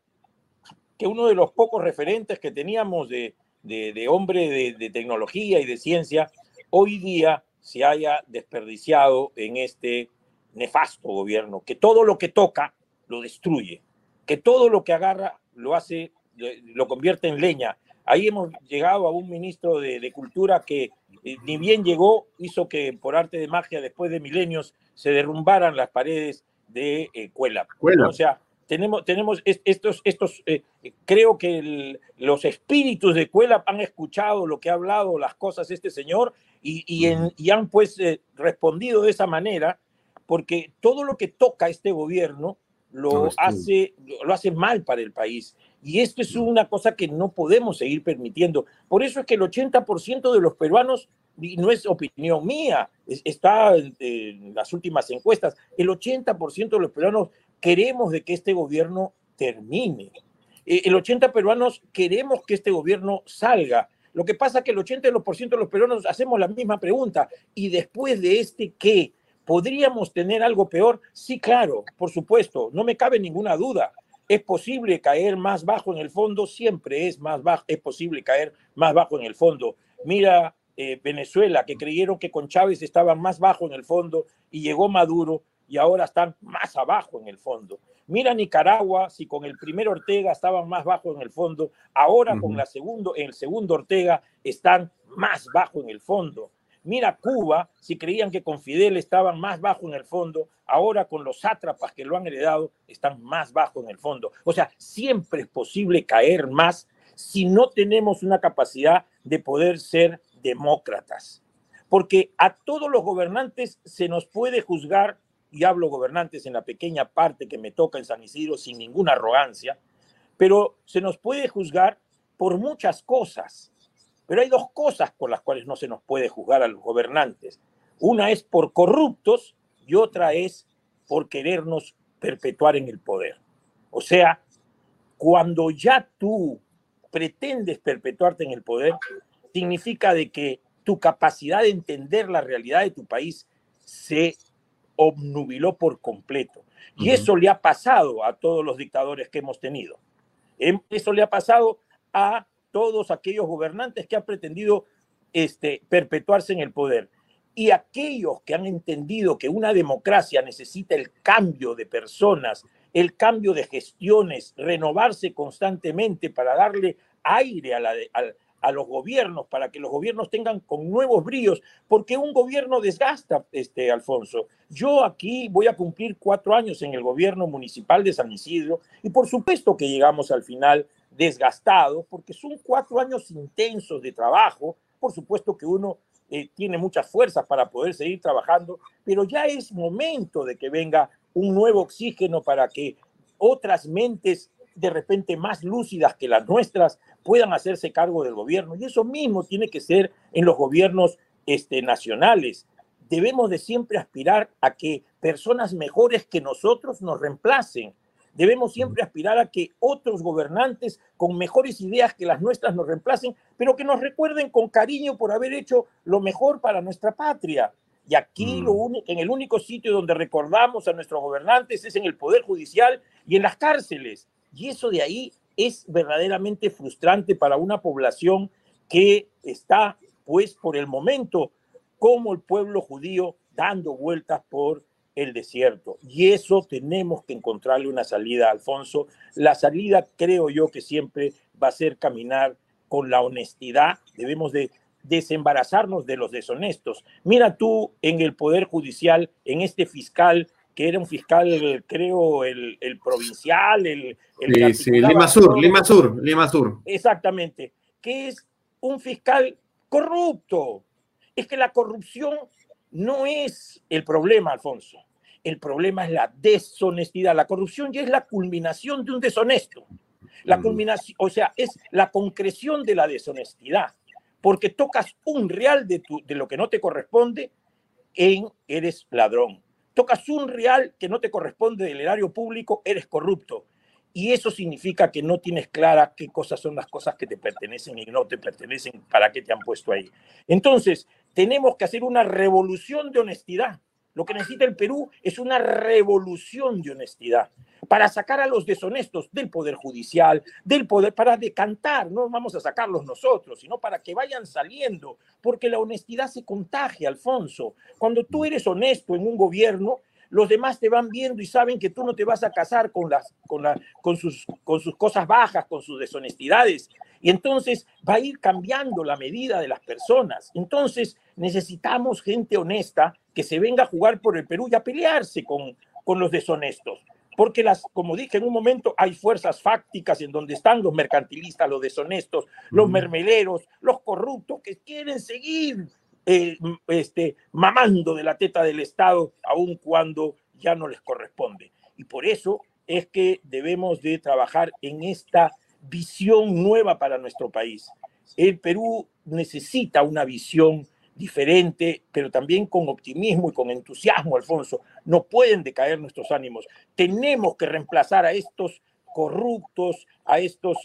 que uno de los pocos referentes que teníamos de, de, de hombre de, de tecnología y de ciencia, hoy día se haya desperdiciado en este nefasto gobierno, que todo lo que toca lo destruye, que todo lo que agarra lo hace, lo convierte en leña. Ahí hemos llegado a un ministro de, Cultura que eh, ni bien llegó, hizo que por arte de magia, después de milenios, se derrumbaran las paredes de eh, Cuela. O sea, tenemos, tenemos estos, estos eh, creo que los espíritus de Cuela han escuchado lo que ha hablado, las cosas este señor, y, han pues eh, respondido de esa manera, porque todo lo que toca este gobierno lo, hace, lo hace mal para el país. Y esto es una cosa que no podemos seguir permitiendo. Por eso es que el 80% de los peruanos, y no es opinión mía, está en las últimas encuestas, el 80% de los peruanos queremos de que este gobierno termine. Eh, el 80 peruanos queremos que este gobierno salga. Lo que pasa es que el 80% de los peruanos hacemos la misma pregunta. ¿Y después de este qué? ¿Podríamos tener algo peor? Sí, claro, por supuesto, no me cabe ninguna duda. ¿Es posible caer más bajo en el fondo? Siempre es, más bajo, es posible caer más bajo en el fondo. Mira eh, Venezuela, que creyeron que con Chávez estaban más bajo en el fondo y llegó Maduro y ahora están más abajo en el fondo. Mira Nicaragua, si con el primer Ortega estaban más bajo en el fondo, ahora con la segundo, el segundo Ortega están más bajo en el fondo. Mira Cuba, si creían que con Fidel estaban más bajo en el fondo, ahora con los sátrapas que lo han heredado están más bajo en el fondo. O sea, siempre es posible caer más si no tenemos una capacidad de poder ser demócratas. Porque a todos los gobernantes se nos puede juzgar y hablo gobernantes en la pequeña parte que me toca en San Isidro sin ninguna arrogancia, pero se nos puede juzgar por muchas cosas. Pero hay dos cosas por las cuales no se nos puede juzgar a los gobernantes. Una es por corruptos y otra es por querernos perpetuar en el poder. O sea, cuando ya tú pretendes perpetuarte en el poder, significa de que tu capacidad de entender la realidad de tu país se obnubiló por completo. Y eso le ha pasado a todos los dictadores que hemos tenido. Em, eso le ha pasado a todos aquellos gobernantes que han pretendido este, perpetuarse en el poder. Y aquellos que han entendido que una democracia necesita el cambio de personas, el cambio de gestiones, renovarse constantemente para darle aire a, la, a, los gobiernos, para que los gobiernos tengan con nuevos bríos, porque un gobierno desgasta, este, Alfonso. Yo aquí voy a cumplir cuatro años en el gobierno municipal de San Isidro y por supuesto que llegamos al final desgastados, porque son cuatro años intensos de trabajo. Por supuesto que uno eh, tiene muchas fuerzas para poder seguir trabajando, pero ya es momento de que venga un nuevo oxígeno para que otras mentes de repente más lúcidas que las nuestras puedan hacerse cargo del gobierno. Y eso mismo tiene que ser en los gobiernos este, nacionales. Debemos de siempre aspirar a que personas mejores que nosotros nos reemplacen. Debemos siempre aspirar a que otros gobernantes con mejores ideas que las nuestras nos reemplacen, pero que nos recuerden con cariño por haber hecho lo mejor para nuestra patria. Y aquí lo mm. en el único sitio donde recordamos a nuestros gobernantes es en el Poder Judicial y en las cárceles. Y eso de ahí es verdaderamente frustrante para una población que está, pues, por el momento, como el pueblo judío, dando vueltas por el desierto. Y eso tenemos que encontrarle una salida, Alfonso. La salida creo yo que siempre va a ser caminar con la honestidad. Debemos de desembarazarnos de los deshonestos. Mira tú en el Poder Judicial, en este fiscal, que era un fiscal, creo, el, provincial, el... el sí, sí, Lima Sur, Lima Sur, Lima Sur. Exactamente, que es un fiscal corrupto. Es que la corrupción no es el problema, Alfonso. El problema es la deshonestidad. La corrupción ya es la culminación de un deshonesto. La culminación, o sea, es la concreción de la deshonestidad. Porque tocas un real de, tu, de lo que no te corresponde en eres ladrón. Tocas un real que no te corresponde del erario público, eres corrupto. Y eso significa que no tienes clara qué cosas son las cosas que te pertenecen y no te pertenecen, para qué te han puesto ahí. Entonces, tenemos que hacer una revolución de honestidad. Lo que necesita el Perú es una revolución de honestidad para sacar a los deshonestos del poder judicial, del poder, para decantar, no vamos a sacarlos nosotros, sino para que vayan saliendo, porque la honestidad se contagia, Alfonso. Cuando tú eres honesto en un gobierno, los demás te van viendo y saben que tú no te vas a casar con, las, con, la, con, sus, con sus cosas bajas, con sus deshonestidades. Y entonces va a ir cambiando la medida de las personas. Entonces necesitamos gente honesta que se venga a jugar por el Perú y a pelearse con, con los deshonestos. Porque las, como dije en un momento, hay fuerzas fácticas en donde están los mercantilistas, los deshonestos, los mermeleros, los corruptos que quieren seguir eh, este, mamando de la teta del Estado, aun cuando ya no les corresponde. Y por eso es que debemos de trabajar en esta visión nueva para nuestro país. El Perú necesita una visión diferente, pero también con optimismo y con entusiasmo, Alfonso. No pueden decaer nuestros ánimos. Tenemos que reemplazar a estos corruptos, a estos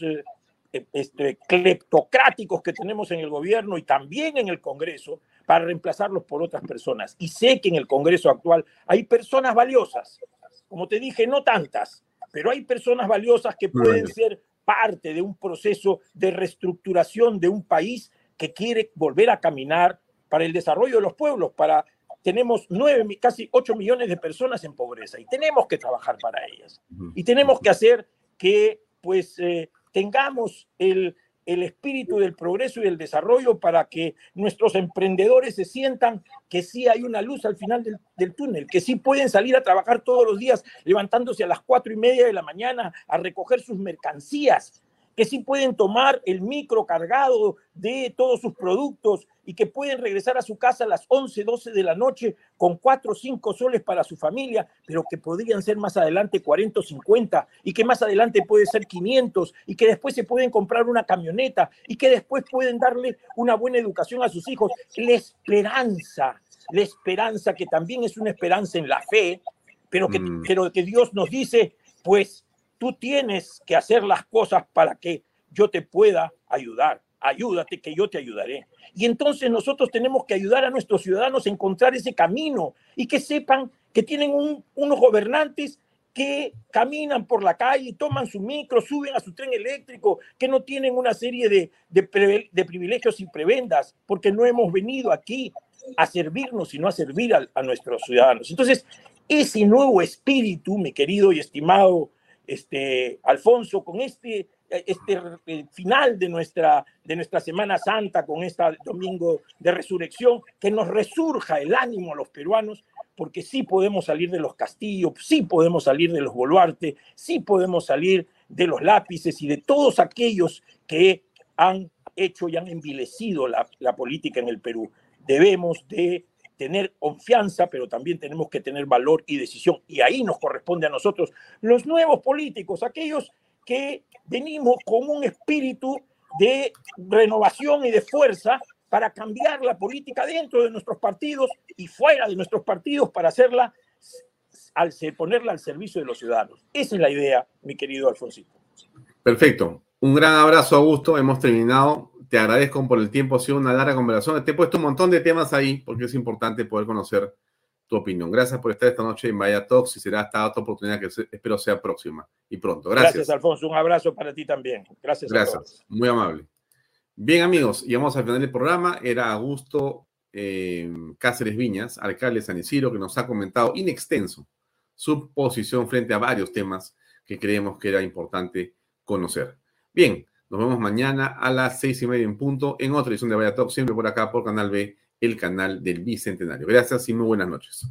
eh, este, cleptocráticos que tenemos en el gobierno y también en el Congreso para reemplazarlos por otras personas. Y sé que en el Congreso actual hay personas valiosas, como te dije, no tantas, pero hay personas valiosas que pueden ser parte de un proceso de reestructuración de un país que quiere volver a caminar para el desarrollo de los pueblos, para tenemos nueve, casi ocho millones de personas en pobreza y tenemos que trabajar para ellas. Y tenemos que hacer que pues eh, tengamos el, el espíritu del progreso y del desarrollo para que nuestros emprendedores se sientan que sí hay una luz al final del, del, túnel, que sí pueden salir a trabajar todos los días levantándose a las cuatro y media de la mañana a recoger sus mercancías, que sí pueden tomar el micro cargado de todos sus productos y que pueden regresar a su casa a las 11, 12 de la noche con 4 o 5 soles para su familia, pero que podrían ser más adelante 40 o 50 y que más adelante puede ser 500 y que después se pueden comprar una camioneta y que después pueden darle una buena educación a sus hijos. La esperanza, la esperanza que también es una esperanza en la fe, pero que, mm. pero que Dios nos dice, pues Tú tienes que hacer las cosas para que yo te pueda ayudar. Ayúdate que yo te ayudaré. Y entonces nosotros tenemos que ayudar a nuestros ciudadanos a encontrar ese camino y que sepan que tienen unos gobernantes que caminan por la calle, toman su micro, suben a su tren eléctrico, que no tienen una serie de, privilegios y prebendas, porque no hemos venido aquí a servirnos, sino a servir a, nuestros ciudadanos. Entonces, ese nuevo espíritu, mi querido y estimado este, Alfonso, con este, este eh, final de nuestra, de nuestra Semana Santa, con este domingo de resurrección, que nos resurja el ánimo a los peruanos, porque sí podemos salir de los castillos, sí podemos salir de los boluartes, sí podemos salir de los lápices y de todos aquellos que han hecho y han envilecido la, la política en el Perú. Debemos de tener confianza, pero también tenemos que tener valor y decisión. Y ahí nos corresponde a nosotros, los nuevos políticos, aquellos que venimos con un espíritu de renovación y de fuerza para cambiar la política dentro de nuestros partidos y fuera de nuestros partidos para hacerla, al ponerla al servicio de los ciudadanos. Esa es la idea, mi querido Alfonsito. Perfecto. Un gran abrazo, Augusto. Hemos terminado te agradezco por el tiempo, ha sido una larga conversación. Te he puesto un montón de temas ahí porque es importante poder conocer tu opinión. Gracias por estar esta noche en Vaya Talks y será esta otra oportunidad que espero sea próxima y pronto. Gracias. Gracias, Alfonso. Un abrazo para ti también. Gracias. Gracias. Muy amable. Bien, amigos, y vamos al final del programa. Era Augusto eh, Cáceres Viñas, alcalde de San Isidro, que nos ha comentado in extenso su posición frente a varios temas que creemos que era importante conocer. Bien, nos vemos mañana a las seis y media en punto en otra edición de Vaya Talk, siempre por acá por Canal B, el canal del Bicentenario. Gracias y muy buenas noches.